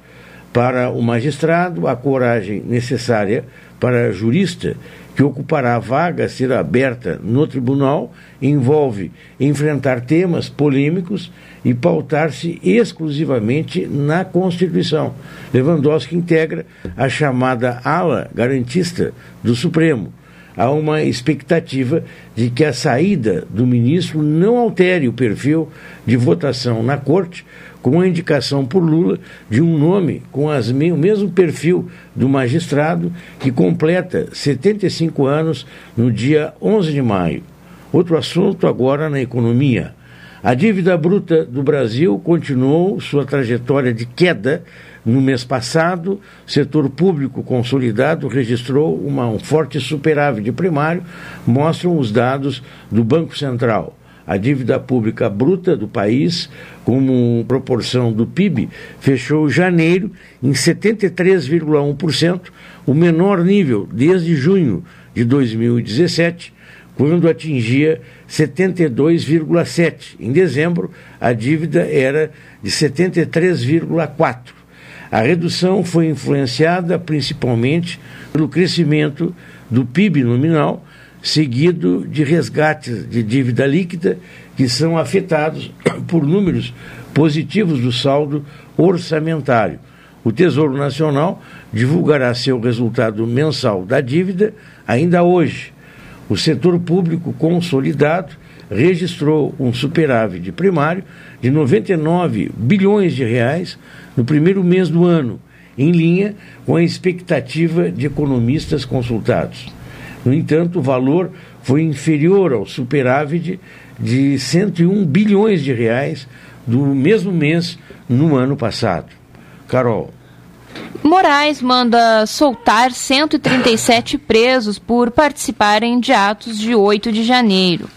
Para o magistrado, a coragem necessária para jurista que ocupará a vaga a ser aberta no tribunal envolve enfrentar temas polêmicos e pautar-se exclusivamente na Constituição. Lewandowski integra a chamada ala garantista do Supremo. Há uma expectativa de que a saída do ministro não altere o perfil de votação na Corte, com a indicação por Lula de um nome com as, o mesmo perfil do magistrado que completa 75 anos no dia 11 de maio. Outro assunto agora na economia. A dívida bruta do Brasil continuou sua trajetória de queda. No mês passado, o setor público consolidado registrou uma, um forte superávit primário, mostram os dados do Banco Central a dívida pública bruta do país, como proporção do PIB, fechou janeiro em 73,1%, o menor nível desde junho de 2017, quando atingia 72,7%. Em dezembro, a dívida era de 73,4%. A redução foi influenciada principalmente pelo crescimento do PIB nominal seguido de resgates de dívida líquida que são afetados por números positivos do saldo orçamentário. O Tesouro Nacional divulgará seu resultado mensal da dívida ainda hoje. O setor público consolidado registrou um superávit primário de 99 bilhões de reais no primeiro mês do ano, em linha com a expectativa de economistas consultados. No entanto, o valor foi inferior ao superávit de 101 bilhões de reais do mesmo mês no ano passado. Carol. Moraes manda soltar 137 presos por participarem de atos de 8 de janeiro.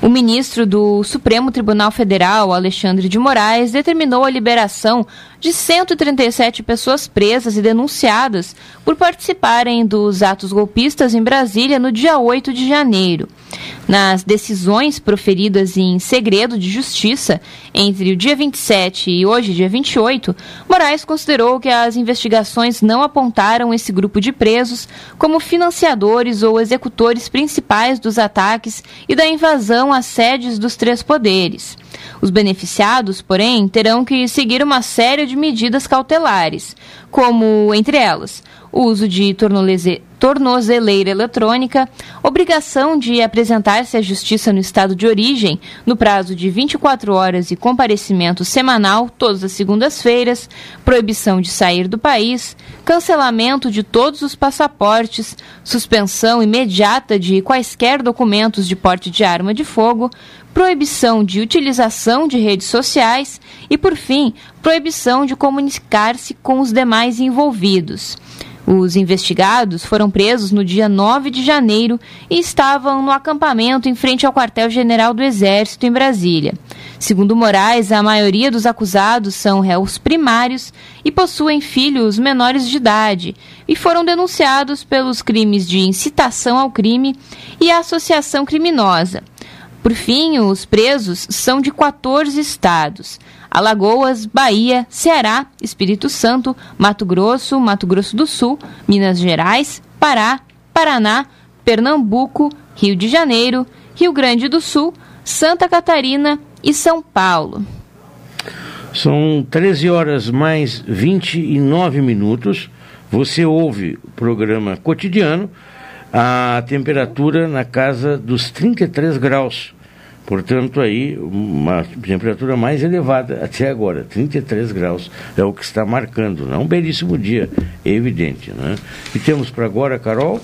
O ministro do Supremo Tribunal Federal, Alexandre de Moraes, determinou a liberação de 137 pessoas presas e denunciadas por participarem dos atos golpistas em Brasília no dia 8 de janeiro. Nas decisões proferidas em segredo de justiça entre o dia 27 e hoje, dia 28, Moraes considerou que as investigações não apontaram esse grupo de presos como financiadores ou executores principais dos ataques e da invasão às sedes dos três poderes. Os beneficiados, porém, terão que seguir uma série de medidas cautelares, como, entre elas, o uso de tornozeleira eletrônica, obrigação de apresentar-se à justiça no estado de origem no prazo de 24 horas e comparecimento semanal todas as segundas-feiras, proibição de sair do país, cancelamento de todos os passaportes, suspensão imediata de quaisquer documentos de porte de arma de fogo, proibição de utilização de redes sociais e, por fim, proibição de comunicar-se com os demais envolvidos. Os investigados foram presos no dia 9 de janeiro e estavam no acampamento em frente ao quartel-general do Exército em Brasília. Segundo Moraes, a maioria dos acusados são réus primários e possuem filhos menores de idade e foram denunciados pelos crimes de incitação ao crime e associação criminosa. Por fim, os presos são de 14 estados: Alagoas, Bahia, Ceará, Espírito Santo, Mato Grosso, Mato Grosso do Sul, Minas Gerais, Pará, Paraná, Pernambuco, Rio de Janeiro, Rio Grande do Sul, Santa Catarina e São Paulo. São 13 horas mais 29 minutos. Você ouve o programa cotidiano, a temperatura na casa dos 33 graus. Portanto, aí uma temperatura mais elevada até agora, 33 graus, é o que está marcando. Né? Um belíssimo dia, é evidente. Né? E temos para agora, Carol?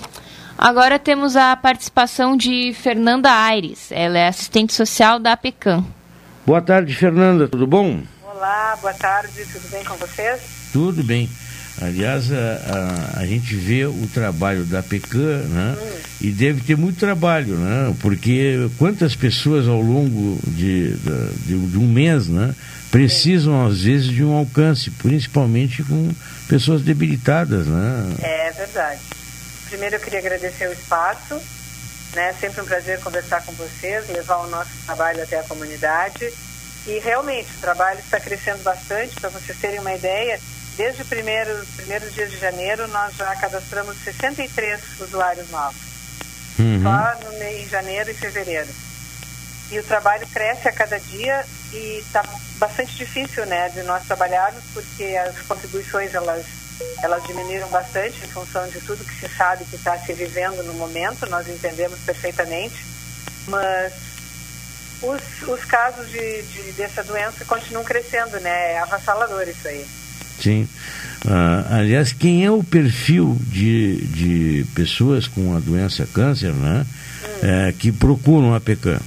Agora temos a participação de Fernanda Aires. Ela é assistente social da APECAM. Boa tarde, Fernanda, tudo bom? Olá, boa tarde, tudo bem com vocês? Tudo bem. Aliás, a, a, a, gente vê o trabalho da PECAM, né? E deve ter muito trabalho, né? Porque quantas pessoas ao longo de, de, de um mês, né? Precisam, às vezes, de um alcance, principalmente com pessoas debilitadas, né? É verdade. Primeiro, eu queria agradecer o espaço, né? Sempre um prazer conversar com vocês, levar o nosso trabalho até a comunidade. E, realmente, o trabalho está crescendo bastante. Para vocês terem uma ideia, Desde os primeiros, primeiros dias de janeiro, nós já cadastramos 63 usuários novos. Uhum. Só no mês de janeiro e fevereiro. E o trabalho cresce a cada dia e está bastante difícil né, de nós trabalharmos, porque as contribuições elas, elas diminuíram bastante em função de tudo que se sabe que está se vivendo no momento, nós entendemos perfeitamente. Mas os, os casos de, de, dessa doença continuam crescendo, né? É avassalador isso aí. Sim. Ah, aliás, quem é o perfil de, de pessoas com a doença câncer, né? Hum. É, que procuram a PECAM?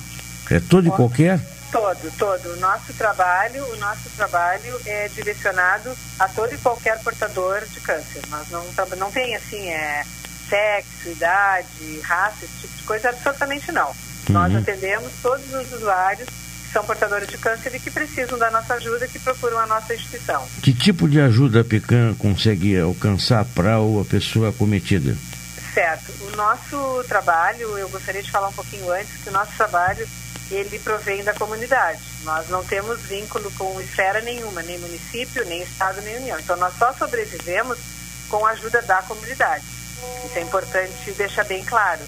É todo e qualquer? Todo, todo. O nosso trabalho, o nosso trabalho é direcionado a todo e qualquer portador de câncer. Nós não, não tem assim, é sexo, idade, raça, esse tipo de coisa, absolutamente não. Uhum. Nós atendemos todos os usuários são portadores de câncer e que precisam da nossa ajuda, que procuram a nossa instituição. Que tipo de ajuda a PECAM consegue alcançar para a pessoa acometida? Certo. O nosso trabalho, eu gostaria de falar um pouquinho antes, que o nosso trabalho, ele provém da comunidade. Nós não temos vínculo com esfera nenhuma, nem município, nem estado, nem união. Então nós só sobrevivemos com a ajuda da comunidade. Isso é importante deixar bem claro.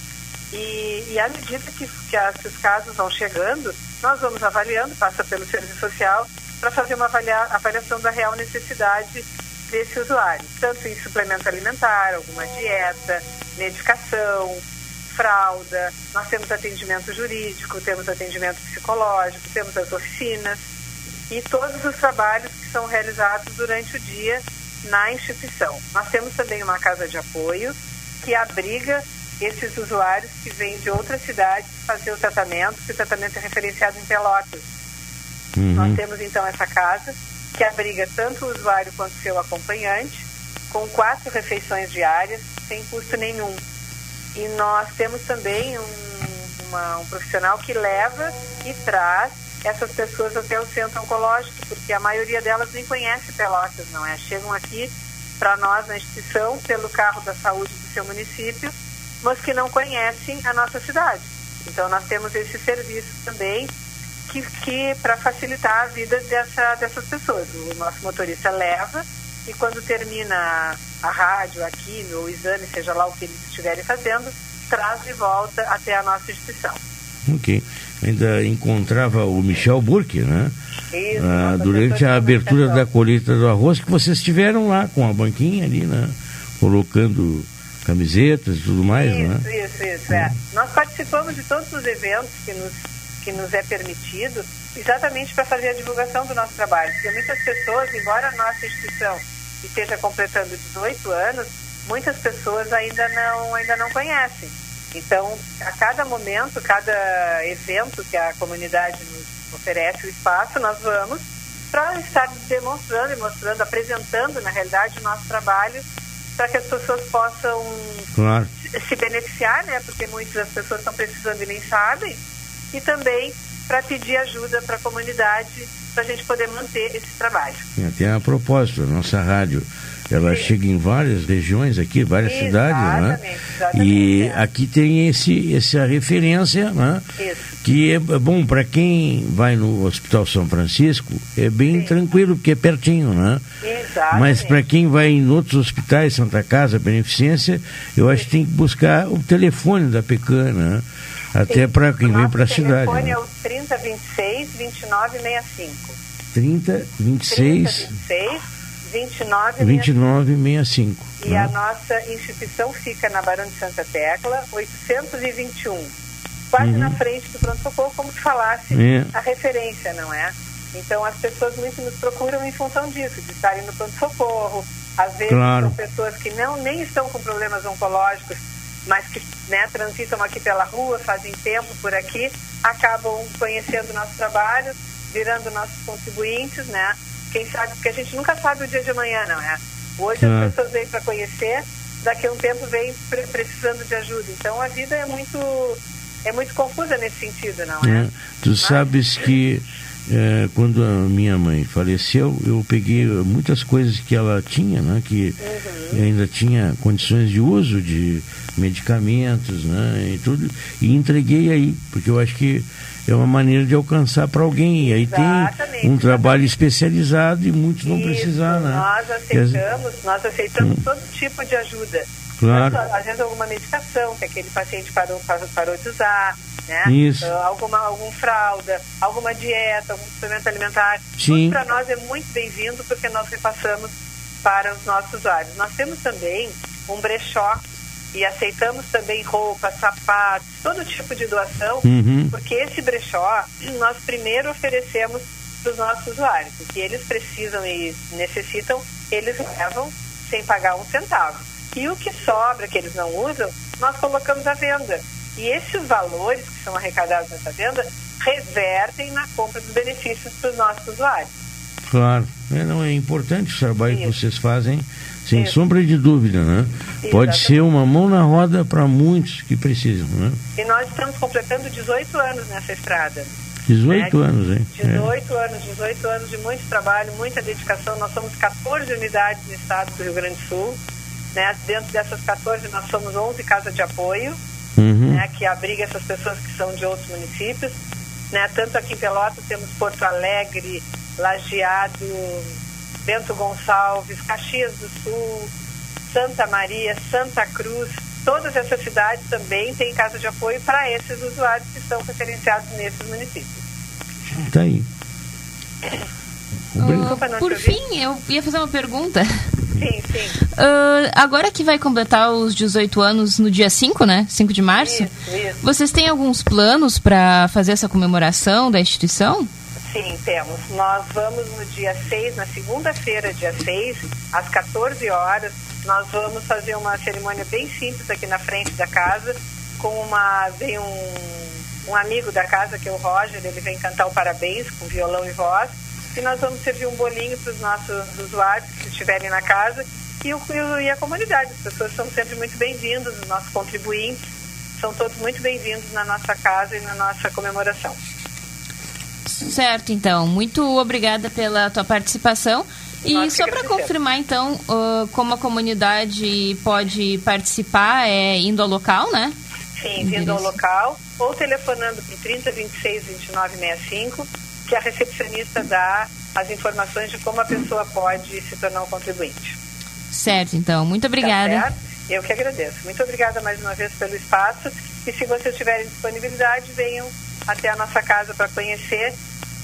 E, e à medida que, que, que os casos vão chegando, nós vamos avaliando, passa pelo serviço social, para fazer uma avalia, avaliação da real necessidade desse usuário, tanto em suplemento alimentar, alguma dieta, medicação, fralda, nós temos atendimento jurídico, temos atendimento psicológico, temos as oficinas e todos os trabalhos que são realizados durante o dia na instituição. Nós temos também uma casa de apoio que abriga esses usuários que vêm de outras cidades fazer o tratamento, que o tratamento é referenciado em Pelotas. Uhum. Nós temos então essa casa que abriga tanto o usuário quanto seu acompanhante, com quatro refeições diárias, sem custo nenhum. E nós temos também um, uma, um profissional que leva e traz essas pessoas até o centro oncológico, porque a maioria delas nem conhece Pelotas, não é? Chegam aqui para nós na instituição pelo carro da saúde do seu município, mas que não conhecem a nossa cidade. Então nós temos esse serviço também que, que para facilitar a vida dessa, dessas pessoas. O nosso motorista leva e quando termina a rádio, aqui, o exame, seja lá o que eles estiverem fazendo, traz de volta até a nossa instituição. Ok. Ainda encontrava o Michel Burke, né? Isso, ah, durante a abertura da colheita do arroz, que vocês estiveram lá com a banquinha ali, né? Colocando camisetas e tudo mais, né? Isso, isso, isso. É. Nós participamos de todos os eventos que nos, que nos é permitido, exatamente para fazer a divulgação do nosso trabalho. Porque muitas pessoas, embora a nossa instituição esteja completando 18 anos, muitas pessoas ainda não, ainda não conhecem. Então, a cada momento, cada evento que a comunidade nos oferece o espaço, nós vamos para estar demonstrando e mostrando, apresentando, na realidade, o nosso trabalho para que as pessoas possam Claro. se beneficiar, né? Porque muitas das pessoas estão precisando e nem sabem. E também para pedir ajuda para a comunidade para a gente poder manter esse trabalho. E Até a propósito, a nossa rádio, ela chega em várias regiões aqui, várias cidades, né? E aqui tem esse, essa referência, né? Que é bom para quem vai no Hospital São Francisco, é bem tranquilo, porque é pertinho, né? Exatamente. Mas para quem vai em outros hospitais, Santa Casa, Beneficência, eu acho que tem que buscar o telefone da PECAN, né? Até para quem vem para a O cidade. telefone Né? é o 3026 2965. 30 26 3026 2965. 2965. E né? a nossa instituição fica na Barão de Santa Tecla, 821. Quase Uhum. na frente do pronto-socorro, como se falasse É. a referência, não é? Então as pessoas muito nos procuram em função disso, de estarem no pronto-socorro. Às vezes Claro. são pessoas que não nem estão com problemas oncológicos, mas que né, transitam aqui pela rua, fazem tempo por aqui, acabam conhecendo o nosso trabalho, virando nossos contribuintes, né? Quem sabe, porque a gente nunca sabe o dia de amanhã, não é? Hoje Claro. as pessoas vêm para conhecer, daqui a um tempo vêm pre- precisando de ajuda. Então a vida é muito é muito confusa nesse sentido, não é? É, Tu sabes que é, quando a minha mãe faleceu, eu peguei muitas coisas que ela tinha, né, que Uhum. ainda tinha condições de uso de medicamentos, né, e tudo, e entreguei aí, porque eu acho que é uma maneira de alcançar para alguém. E aí Exatamente, tem um trabalho especializado e muitos vão precisar, né? Nós aceitamos, nós aceitamos Hum. todo tipo de ajuda. Claro. Só, Às vezes alguma medicação que aquele paciente parou, parou, parou de usar, né? Isso. Ah, alguma algum fralda, alguma dieta, algum suplemento alimentar. Sim. Tudo para nós é muito bem-vindo porque nós repassamos para os nossos usuários. Nós temos também um brechó e aceitamos também roupas, sapatos, todo tipo de doação, Uhum. porque esse brechó nós primeiro oferecemos para os nossos usuários. O que eles precisam e necessitam, eles levam sem pagar um centavo. E o que sobra, que eles não usam, nós colocamos à venda. E esses valores que são arrecadados nessa venda revertem na compra dos benefícios para os nossos usuários. Claro, é, não, é importante o trabalho que vocês fazem, sem Isso. sombra de dúvida, né? Pode Exatamente. ser uma mão na roda para muitos que precisam, né? E nós estamos completando 18 anos nessa estrada. 18 né? anos, hein? É. 18 anos, 18 anos de muito trabalho, muita dedicação. Nós somos 14 unidades no estado do Rio Grande do Sul. Né? Dentro dessas 14, nós somos 11 casas de apoio, Uhum. né? que abriga essas pessoas que são de outros municípios. Né? Tanto aqui em Pelotas temos Porto Alegre, Lajeado, Bento Gonçalves, Caxias do Sul, Santa Maria, Santa Cruz. Todas essas cidades também têm casa de apoio para esses usuários que estão referenciados nesses municípios. Tá aí. Ah, Por fim, eu ia fazer uma pergunta. Sim, sim. Ah, agora que vai completar os 18 anos no dia 5, né? 5 de março. Isso, isso. Vocês têm alguns planos para fazer essa comemoração da instituição? Sim, temos. Nós vamos no dia 6, na segunda-feira, dia 6, às 14 horas, nós vamos fazer uma cerimônia bem simples aqui na frente da casa, com uma. vem um, um amigo da casa, que é o Roger, ele vem cantar o parabéns com violão e voz, e nós vamos servir um bolinho para os nossos usuários que estiverem na casa e, o, e a comunidade. As pessoas são sempre muito bem-vindas, os nossos contribuintes. são todos muito bem-vindos na nossa casa e na nossa comemoração. Certo, então. Muito obrigada pela tua participação. E só para confirmar, então, uh, como a comunidade pode participar, é indo ao local, né? Sim, vindo ao local ou telefonando para o 30 26 29 65, que a recepcionista dá as informações de como a pessoa pode se tornar um contribuinte. Certo, então. Muito obrigada. Tá? Eu que agradeço. Muito obrigada mais uma vez pelo espaço. E se vocês tiverem disponibilidade, venham até a nossa casa para conhecer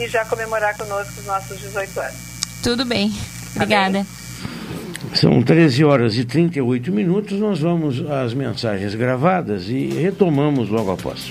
e já comemorar conosco os nossos 18 anos. Tudo bem. Obrigada. São 13 horas e 38 minutos. Nós vamos às mensagens gravadas e retomamos logo após.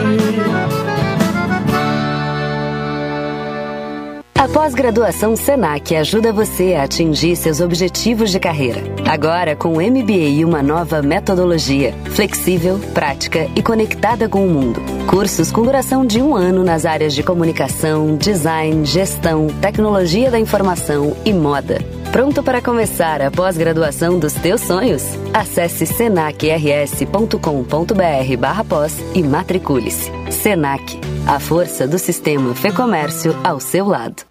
Pós-graduação Senac ajuda você a atingir seus objetivos de carreira. Agora com o MBA e uma nova metodologia, flexível, prática e conectada com o mundo. Cursos com duração de um ano nas áreas de comunicação, design, gestão, tecnologia da informação e moda. Pronto para começar a pós-graduação dos teus sonhos? Acesse senacrs.com.br barra pós e matricule-se. Senac, a força do sistema Fê Comércio ao seu lado.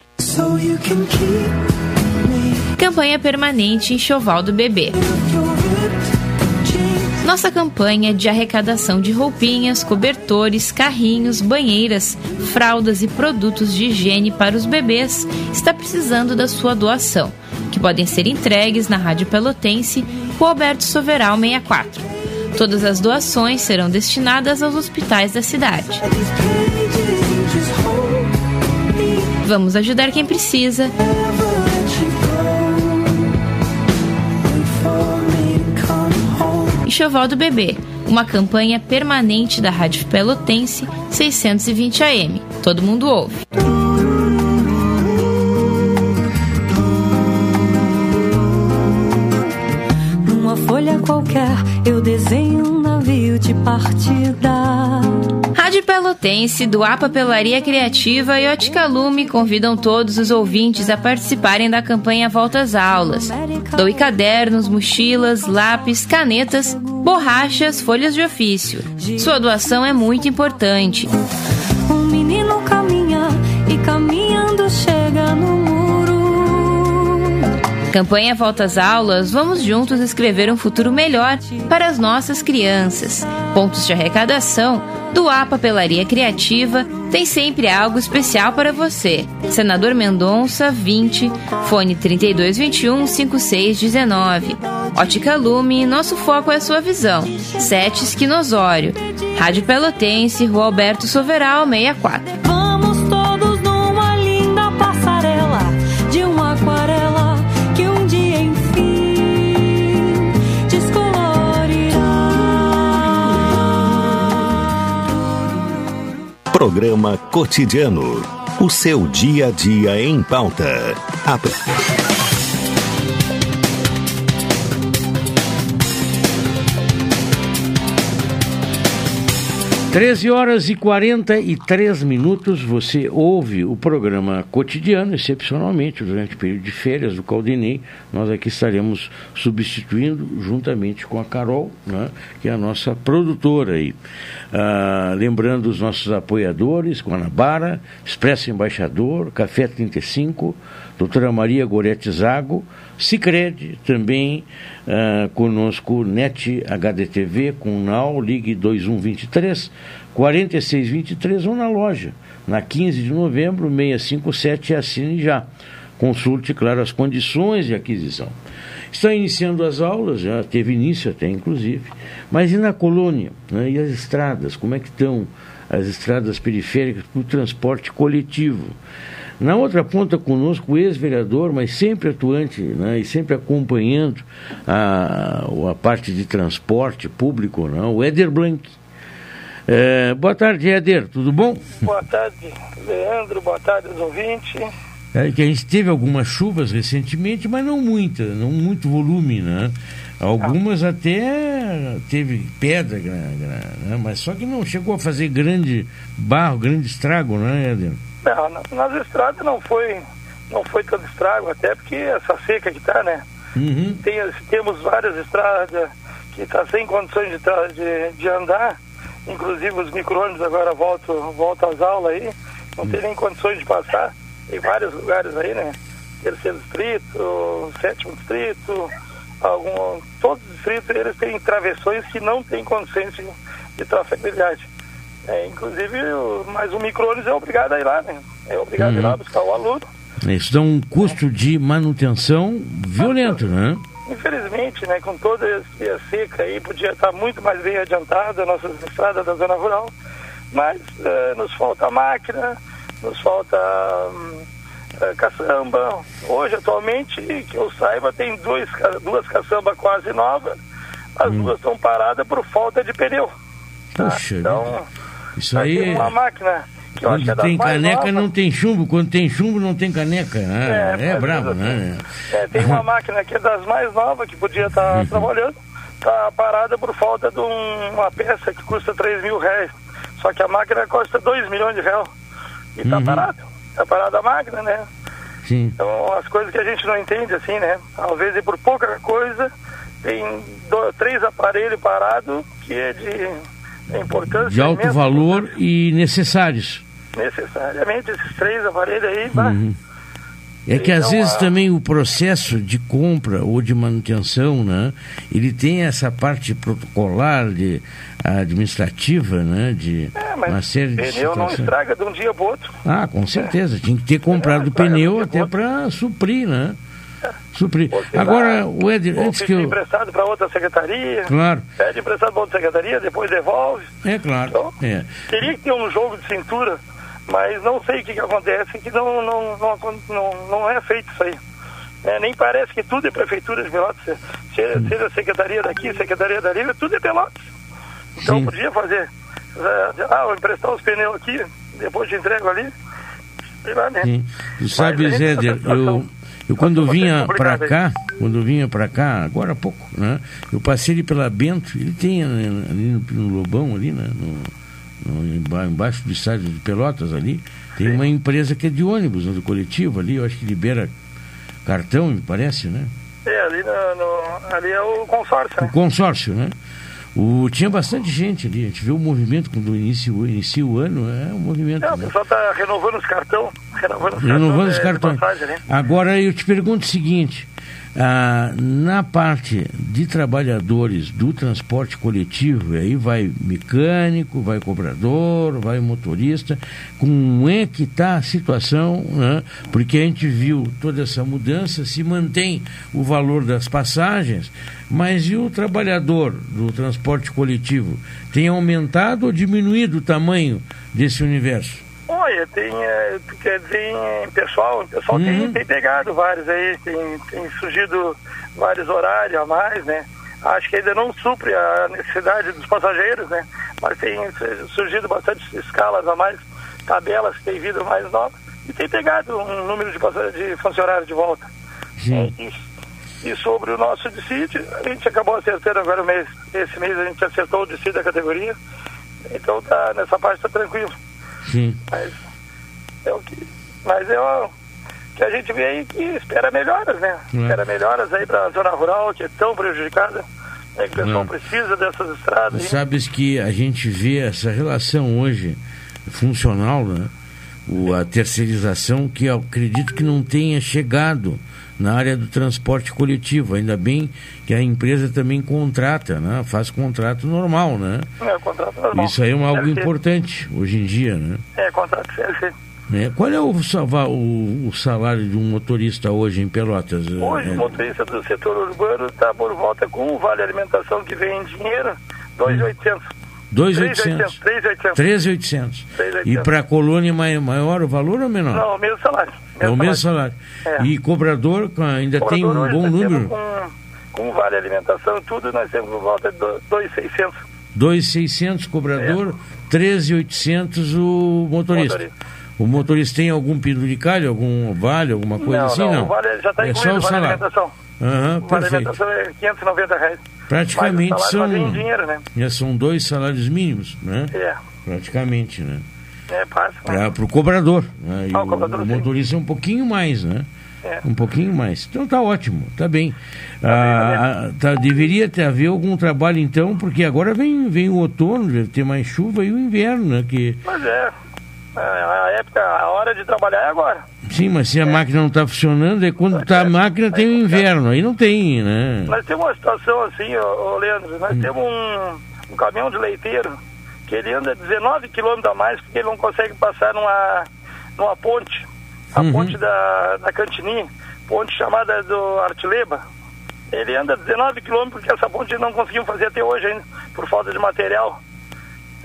Campanha permanente Enxoval do Bebê. Nossa campanha de arrecadação de roupinhas, cobertores, carrinhos, banheiras, fraldas e produtos de higiene para os bebês está precisando da sua doação, que podem ser entregues na Rádio Pelotense, Roberto Soveral 64. Todas as doações serão destinadas aos hospitais da cidade. Vamos ajudar quem precisa. Enxoval do Bebê, uma campanha permanente da Rádio Pelotense 620 AM. Todo mundo ouve. Numa folha qualquer, eu desenho um navio de partida. Rádio Pelotense, do A Papelaria Criativa e Oticalume convidam todos os ouvintes a participarem da campanha Volta às Aulas. Doe cadernos, mochilas, lápis, canetas, borrachas, folhas de ofício. Sua doação é muito importante. Um menino caminha e caminhando chega no muro. Campanha Volta às Aulas, vamos juntos escrever um futuro melhor para as nossas crianças. Pontos de arrecadação do A Papelaria Criativa tem sempre algo especial para você. Senador Mendonça, 20, fone 3221 5619. Ótica Lume, nosso foco é sua visão. Sete Esquinosório. Rádio Pelotense, Rua Alberto Soveral, 64. Programa Cotidiano. O seu dia a dia em pauta. Apre- 13 horas e 43 minutos, você ouve o programa cotidiano, excepcionalmente, durante o período de férias do Caldenei. Nós aqui estaremos substituindo, juntamente com a Carol, né, que é a nossa produtora aí. Ah, lembrando os nossos apoiadores, Guanabara, Expresso Embaixador, Café 35, doutora Maria Gorete Zago, Cicred, também ah, conosco NET HDTV, com NAU, ligue 2123 4623 ou na loja, na 15 de novembro, 657 e assine já. Consulte, claro, as condições de aquisição. Está iniciando as aulas, já teve início até, inclusive. Mas e na colônia? né? E as estradas? Como é que estão as estradas periféricas para o transporte coletivo? Na outra ponta conosco, o ex-vereador, mas sempre atuante né, e sempre acompanhando a, a parte de transporte público, não, o Éder Blanc. É, boa tarde, Éder, tudo bom? Boa tarde, Leandro. Boa tarde aos ouvintes. É que a gente teve algumas chuvas recentemente, mas não muita, não muito volume, né? Algumas até teve pedra, né? mas só que não chegou a fazer grande barro, grande estrago, né, Éder? Não, na- nas estradas não foi, não foi tanto estrago, até porque essa seca que tá, né? Uhum. Tem, temos várias estradas que tá sem condições de, de, de andar, inclusive os micro-ônibus agora voltam, voltam às aulas aí, não tem nem condições de passar. Tem vários lugares aí, né? Terceiro distrito, sétimo distrito, algum, todos os distritos eles têm travessões que não têm condições de, de trafegabilidade. É, inclusive, mas o micro-ônibus é obrigado a ir lá, né? É obrigado a ir lá Uhum. buscar o aluno. Isso dá um custo de manutenção violento, né? Infelizmente, né, com toda essa seca aí, podia estar muito mais bem adiantada a nossa estrada da zona rural, mas eh, nos falta máquina, nos falta hum, eh, caçamba. Hoje, atualmente, que eu saiba, tem dois, duas caçambas quase novas, as duas estão paradas por falta de pneu. Puxa, Então, isso aí. temos uma máquina que eu acho que é Quando tem caneca não tem chumbo, quando tem chumbo não tem caneca. né? É, É, mas brabo, né? É, tem uma máquina que é das mais novas, que podia estar Uhum. trabalhando, está parada por falta de um- uma peça que custa 3 mil reais. Só que a máquina custa 2 milhões de reais. E está Uhum. parada. Está parada a máquina, né? Sim. Então, as coisas que a gente não entende assim, né? Às vezes, por pouca coisa, tem do- três aparelhos parados que é de, de importância De alto valor e necessários. Necessariamente, esses três aparelhos aí, Uhum. É que às Então, vezes a- também o processo de compra ou de manutenção, né, ele tem essa parte protocolar, de administrativa, né, de é, mas uma série de pneu não estraga de um dia para outro. Ah, com certeza. Tinha que ter comprado o pneu até para suprir, né? Suprir. Agora, o Ou antes que eu. emprestado para outra secretaria. Claro. Pede emprestado para outra secretaria, depois devolve. É claro. É. Teria que ter um jogo de cintura, mas não sei o que, que acontece, que não, não, não, não, não é feito isso aí. É, nem parece que tudo é prefeitura de Pelotas. Se- se- Seja secretaria daqui, secretaria dali, tudo é Pelotas. Então Sim. podia fazer. eh, Ah, vou emprestar os pneus aqui, depois te entrego ali. Sei lá, né? Sim. Sabe, nessa eu, eu quando situação vinha para cá, quando eu vinha para cá, agora há pouco, né? Eu passei ali pela Bento, ele tem né, ali no, no Lobão, ali, né? No, no- emba- embaixo do estádio de Pelotas ali, tem uma empresa que é de ônibus, né, do coletivo ali, eu acho que libera cartão, me parece, né? É, ali, no, no- ali é o consórcio, O né? consórcio, né? O, tinha bastante gente ali, a gente vê o movimento quando inicia, o- inicia o ano, é um movimento. É, o né? pessoal tá renovando os cartões. Renovando os Renovando os cartões. de- de cartões. passagem, né? Agora eu te pergunto o seguinte: Ah, na parte de trabalhadores do transporte coletivo, aí vai mecânico, vai cobrador, vai motorista, como é que está a situação, né? porque a gente viu toda essa mudança, se mantém o valor das passagens, mas e o trabalhador do transporte coletivo? Tem aumentado ou diminuído o tamanho desse universo? Olha, tem, é, quer dizer, em pessoal, pessoal Uhum. tem, tem pegado vários aí, tem, tem surgido vários horários a mais, né? Acho que ainda não supre a necessidade dos passageiros, né? Mas tem surgido bastante escalas a mais, tabelas que tem vindo mais novas e tem pegado um número de, de funcionários de volta. Sim. E, e sobre o nosso dissídio, a gente acabou acertando agora o mês, esse mês a gente acertou o dissídio da categoria, então tá, nessa parte tá tranquilo. Sim. Mas é o que, mas é o que a gente vê aí que espera melhoras, né? É. Espera melhoras aí para a zona rural, que é tão prejudicada, né? que o pessoal É. precisa dessas estradas. Sabes que a gente vê essa relação hoje funcional, né? O, a terceirização que eu acredito que não tenha chegado na área do transporte coletivo. Ainda bem que a empresa também contrata, né? Faz contrato normal, né? É, contrato normal. Isso aí é um algo importante hoje em dia, né? É, contrato CLT. Né? Qual é o, o, o salário de um motorista hoje em Pelotas? Hoje É, o motorista do setor urbano está por volta com o vale alimentação que vem em dinheiro, 2.800. 2.800. 3.800. 3.800. 3.800. E para a colônia mai- maior o valor ou menor? Não, o mesmo salário. É o mesmo salário. É. E cobrador ainda tem um Cobrador, bom número? Com, com vale alimentação e tudo, nós temos volta de do- 2.600. 2.600 cobrador, 13.800 o motorista. É. Motorista. O motorista tem algum penduricalho, algum vale, alguma coisa não, assim? não, Não, o vale já está é incluído só o vale alimentação. Aham, O vale perfeito. alimentação é 590 reais. Praticamente são, em dinheiro, né? já são dois salários mínimos, né? É, Praticamente, né? É né? Para o cobrador. Né? Ah, o cobrador, o motorista é um pouquinho mais, né? É. Um pouquinho mais. Então tá ótimo, tá bem. Ah, ah, tá, deveria ter haver algum trabalho então, porque agora vem, vem o outono, deve ter mais chuva e o inverno, né? Que, Mas é, a a época, a hora de trabalhar é agora. sim, mas se a máquina não está funcionando, é quando tá a máquina tem o inverno, aí não tem, né? Nós temos uma situação assim, ô, ô Leandro, nós Hum. temos um, um caminhão de leiteiro ele anda 19 quilômetros a mais porque ele não consegue passar numa, numa ponte, a Uhum. ponte da, da Cantininha, ponte chamada do Artileba. Ele anda 19 quilômetros porque essa ponte não conseguimos fazer até hoje ainda, por falta de material.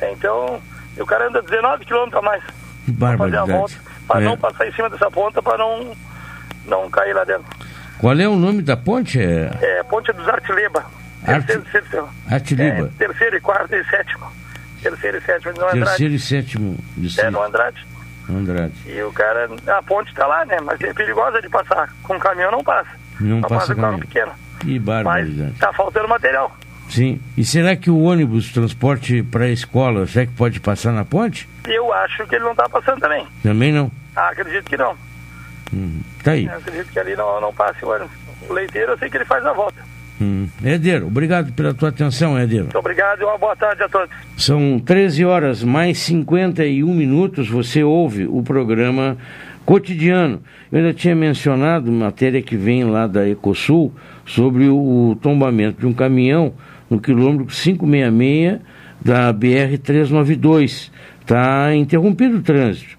É, Então, o cara anda 19 quilômetros a mais para fazer a barbaridade. volta, para É. não passar em cima dessa ponta, para não, não cair lá dentro. Qual é o nome da ponte? É É, Ponte dos Artileba. Arte- Terceiro, terceiro, Artiliba. é, terceiro e quarto e sétimo. Terceiro e sétimo no Andrade. Terceiro e sétimo É, distrito. no Andrade. Andrade. E o cara, a ponte está lá, né? Mas é perigosa de passar. Com caminhão não passa. Não Só passa passa carro caminhão. pequeno. Que barbaridade. Tá faltando material. Sim. E será que o ônibus transporte para a escola, será que pode passar na ponte? E eu acho que ele não está passando também. Também não. Ah, acredito que não. Hum, tá aí. Eu acredito que ali não, não passe o ônibus. O leiteiro eu sei que ele faz a volta. Hum. Éder, obrigado pela tua atenção, Éder. Muito obrigado e uma boa tarde a todos. São 13 horas mais 51 minutos. Você ouve o programa cotidiano. Eu ainda tinha mencionado matéria que vem lá da Ecosul sobre o tombamento de um caminhão no quilômetro 566 da BR-392. Está interrompido o trânsito.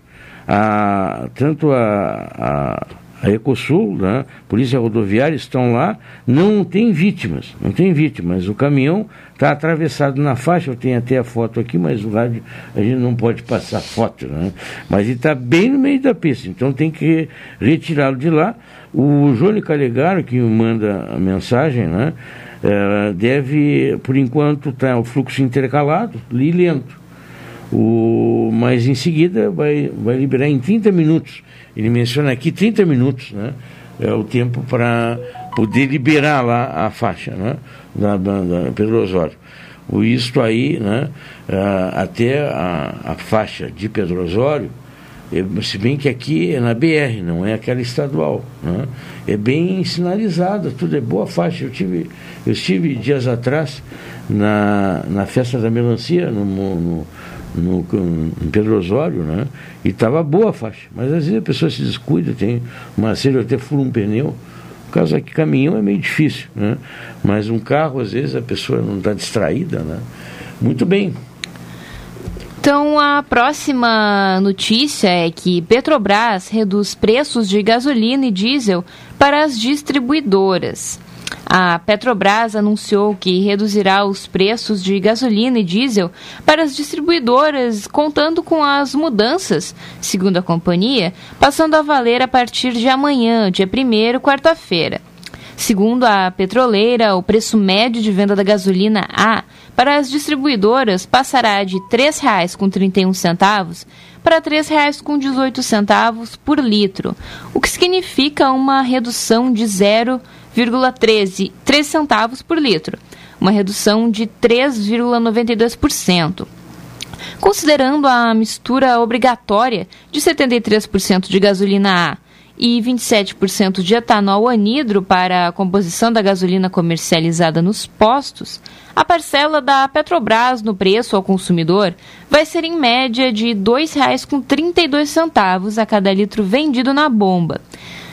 A, tanto a, a, a Ecosul, né, Polícia Rodoviária estão lá, não tem vítimas, não tem vítimas. O caminhão está atravessado na faixa, eu tenho até a foto aqui, mas o rádio a gente não pode passar foto, né? Mas ele está bem no meio da pista, então tem que retirá-lo de lá. O Jônio Calegaro, que manda a mensagem, né? eh, deve, por enquanto, estar o fluxo intercalado e lento. O, mas em seguida vai, vai liberar em 30 minutos. Ele menciona aqui 30 minutos, né? É o tempo para poder liberar lá a faixa, né? Da, da, Pedro Osório. O isto aí, né? até a, a faixa de Pedro Osório, é, se bem que aqui é na BR, não é aquela estadual, né? É bem sinalizada, tudo é boa faixa. Eu tive, eu estive dias atrás na, na festa da melancia, no, no, no, em Pedro Osório, né? E estava boa a faixa. Mas às vezes a pessoa se descuida, tem uma série até fura um pneu, No caso aqui, caminhão é meio difícil, né? Mas um carro, às vezes, a pessoa não está distraída, né? Muito bem. Então, a próxima notícia é que Petrobras reduz preços de gasolina e diesel para as distribuidoras. A Petrobras anunciou que reduzirá os preços de gasolina e diesel para as distribuidoras, contando com as mudanças, segundo a companhia, passando a valer a partir de amanhã, dia 1 quarta-feira. Segundo a petroleira, o preço médio de venda da gasolina A para as distribuidoras passará de R$ 3,31 para R$ 3,18 por litro, o que significa uma redução de 0,13 centavos por litro, uma redução de 3,92%. Considerando a mistura obrigatória de 73% de gasolina A e 27% de etanol anidro para a composição da gasolina comercializada nos postos, a parcela da Petrobras no preço ao consumidor vai ser em média de R$ 2,32 a cada litro vendido na bomba.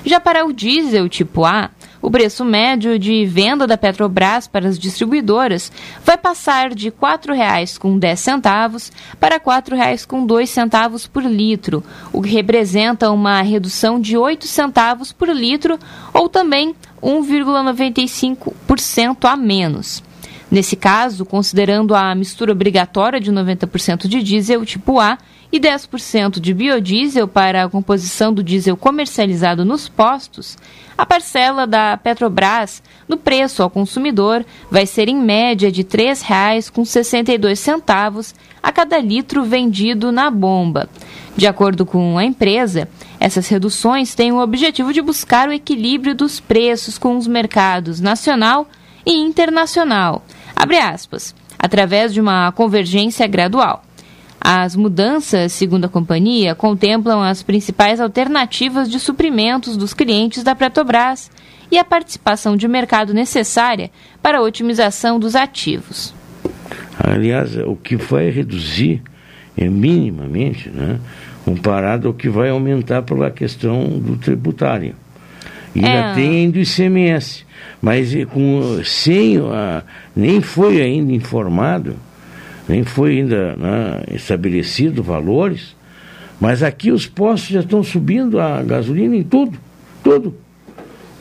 Já para o diesel tipo A, o preço médio de venda da Petrobras para as distribuidoras vai passar de R$ 4,10 para R$ 4,02 por litro, o que representa uma redução de 8 centavos por litro ou também 1,95% a menos. Nesse caso, considerando a mistura obrigatória de 90% de diesel tipo A e 10% de biodiesel para a composição do diesel comercializado nos postos, a parcela da Petrobras no preço ao consumidor vai ser em média de R$ 3,62 a cada litro vendido na bomba. De acordo com a empresa, essas reduções têm o objetivo de buscar o equilíbrio dos preços com os mercados nacional e internacional, através de uma convergência gradual. As mudanças, segundo a companhia, contemplam as principais alternativas de suprimentos dos clientes da Petrobras e a participação de mercado necessária para a otimização dos ativos. Aliás, o que vai reduzir é minimamente, né, comparado ao que vai aumentar pela questão do tributário. E é. ainda tem ainda o ICMS, mas com, sem, a, nem foi ainda informado nem foi ainda né, estabelecido valores, mas aqui os postos já estão subindo a gasolina em tudo, tudo.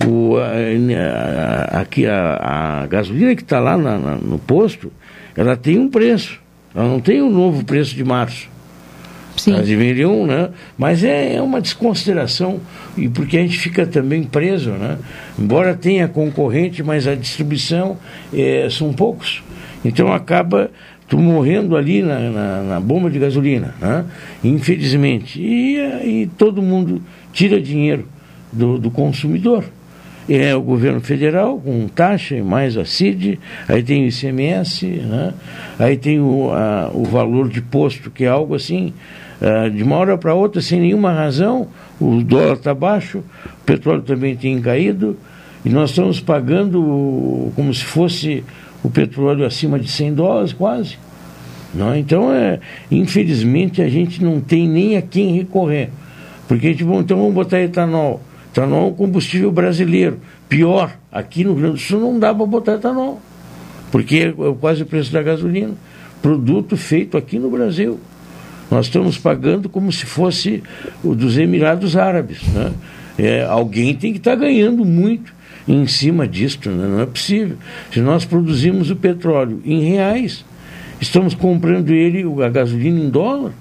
O, a, a, aqui a, a, gasolina que está lá na, na, no posto, ela tem um preço, ela não tem o um novo preço de março. Sim. Elas deveriam, né? Mas é, é, uma desconsideração, e porque a gente fica também preso, né? Embora tenha concorrente, mas a distribuição é, são poucos. Então acaba tu morrendo ali na, na, na bomba de gasolina, né? infelizmente. E, e todo mundo tira dinheiro do, do consumidor. É o governo federal com taxa, mais a CID, aí tem o ICMS, né? aí tem o, a, o valor de posto, que é algo assim, uh, de uma hora para outra, sem nenhuma razão, o dólar está baixo, o petróleo também tem caído, e nós estamos pagando como se fosse o petróleo acima de 100 dólares quase. Não? Então, é, infelizmente, a gente não tem nem a quem recorrer. Porque a gente, bom, então vamos botar etanol. Etanol é um combustível brasileiro. Pior, aqui no Rio Grande do Sul não dá para botar etanol. Porque é quase o preço da gasolina. Produto feito aqui no Brasil. Nós estamos pagando como se fosse o dos Emirados Árabes. Né? É, alguém tem que estar tá ganhando muito em cima disso, né? não é possível. Se nós produzimos o petróleo em reais, estamos comprando ele, a gasolina em dólar,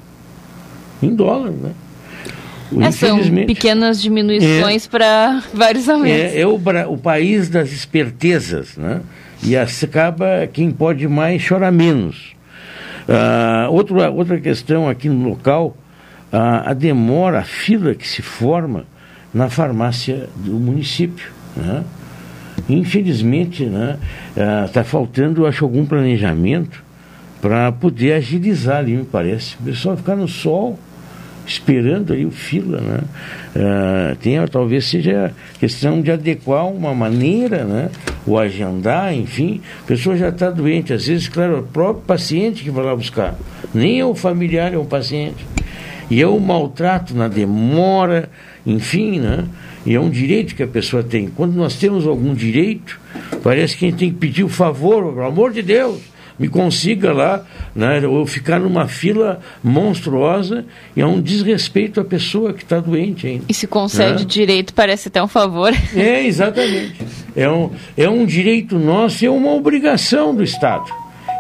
em dólar, né? É, são pequenas diminuições é, para vários aumentos. É, é o, o, país das espertezas, né? E acaba quem pode mais chora menos. Ah, outra, outra questão aqui no local, ah, a demora, a fila que se forma na farmácia do município. Né? Infelizmente, está né, ah, tá faltando, acho, algum planejamento para poder agilizar ali, me parece. O pessoal ficar no sol, esperando aí o fila, né? Uh, tem, talvez seja questão de adequar uma maneira, né? O agendar, enfim. A pessoa já está doente, às vezes, claro, o próprio paciente que vai lá buscar. Nem é o familiar, é o paciente. E é o maltrato na demora, enfim, né? E é um direito que a pessoa tem. Quando nós temos algum direito, parece que a gente tem que pedir o favor, pelo amor de Deus, me consiga lá, né, ou ficar numa fila monstruosa e é um desrespeito à pessoa que está doente ainda. E se concede né? direito, parece até um favor. É, exatamente. É um, é um direito nosso e é uma obrigação do Estado.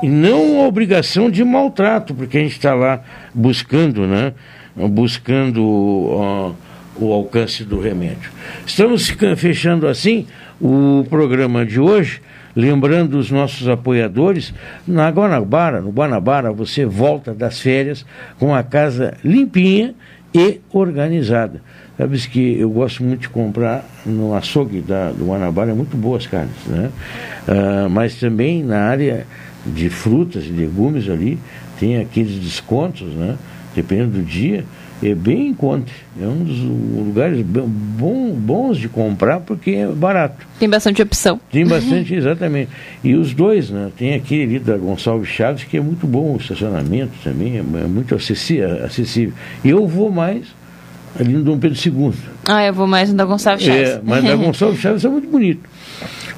E não uma obrigação de maltrato, porque a gente está lá buscando, né? Buscando ó, o alcance do remédio. Estamos fechando assim o programa de hoje. Lembrando os nossos apoiadores, na Guanabara, no Guanabara, você volta das férias com a casa limpinha e organizada. Sabes que eu gosto muito de comprar no açougue da, do Guanabara, é muito boas carnes, né? Ah, mas também na área de frutas e legumes ali, tem aqueles descontos, né? Dependendo do dia, é bem em conta. É um dos lugares bom, bons de comprar porque é barato. Tem bastante opção. Tem bastante, exatamente. E os dois, né? Tem aquele ali da Gonçalves Chaves que é muito bom o estacionamento também, é, é muito acessível. E eu vou mais ali no Dom Pedro II. Ah, eu vou mais no da Gonçalves Chaves. É, mas da Gonçalves Chaves é muito bonito.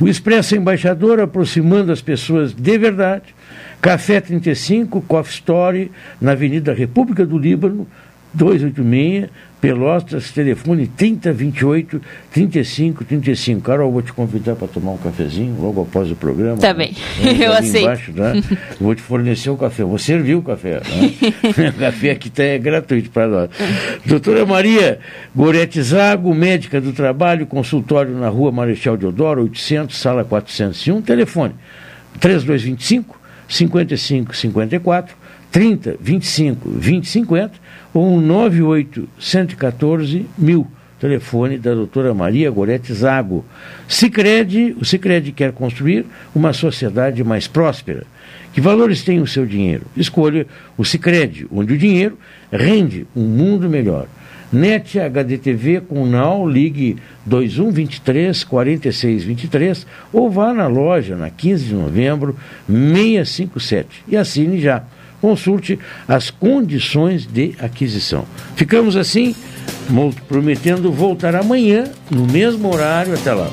O Expresso Embaixador aproximando as pessoas de verdade. Café 35, Coffee Story, na Avenida República do Líbano, 286, Pelotas, telefone 3028 35 35. Carol, vou te convidar para tomar um cafezinho logo após o programa. Tá bem, né? eu aceito. Embaixo, tá? Vou te fornecer o café, vou servir o café. Né? o café aqui tá, é gratuito para nós. Doutora Maria Gorete Zago, médica do trabalho, consultório na rua Marechal Deodoro, 800, sala 401, telefone 3225 5554 30 25 20 50 ou 98 114 mil. Telefone da doutora Maria Gorete Zago. Cicred, o Cicred quer construir uma sociedade mais próspera. Que valores tem o seu dinheiro? Escolha o Cicred, onde o dinheiro rende um mundo melhor. NET HDTV com NAU, ligue 2123 4623 ou vá na loja na 15 de novembro 657 e assine já. Consulte as condições de aquisição. Ficamos assim, prometendo voltar amanhã no mesmo horário. Até lá.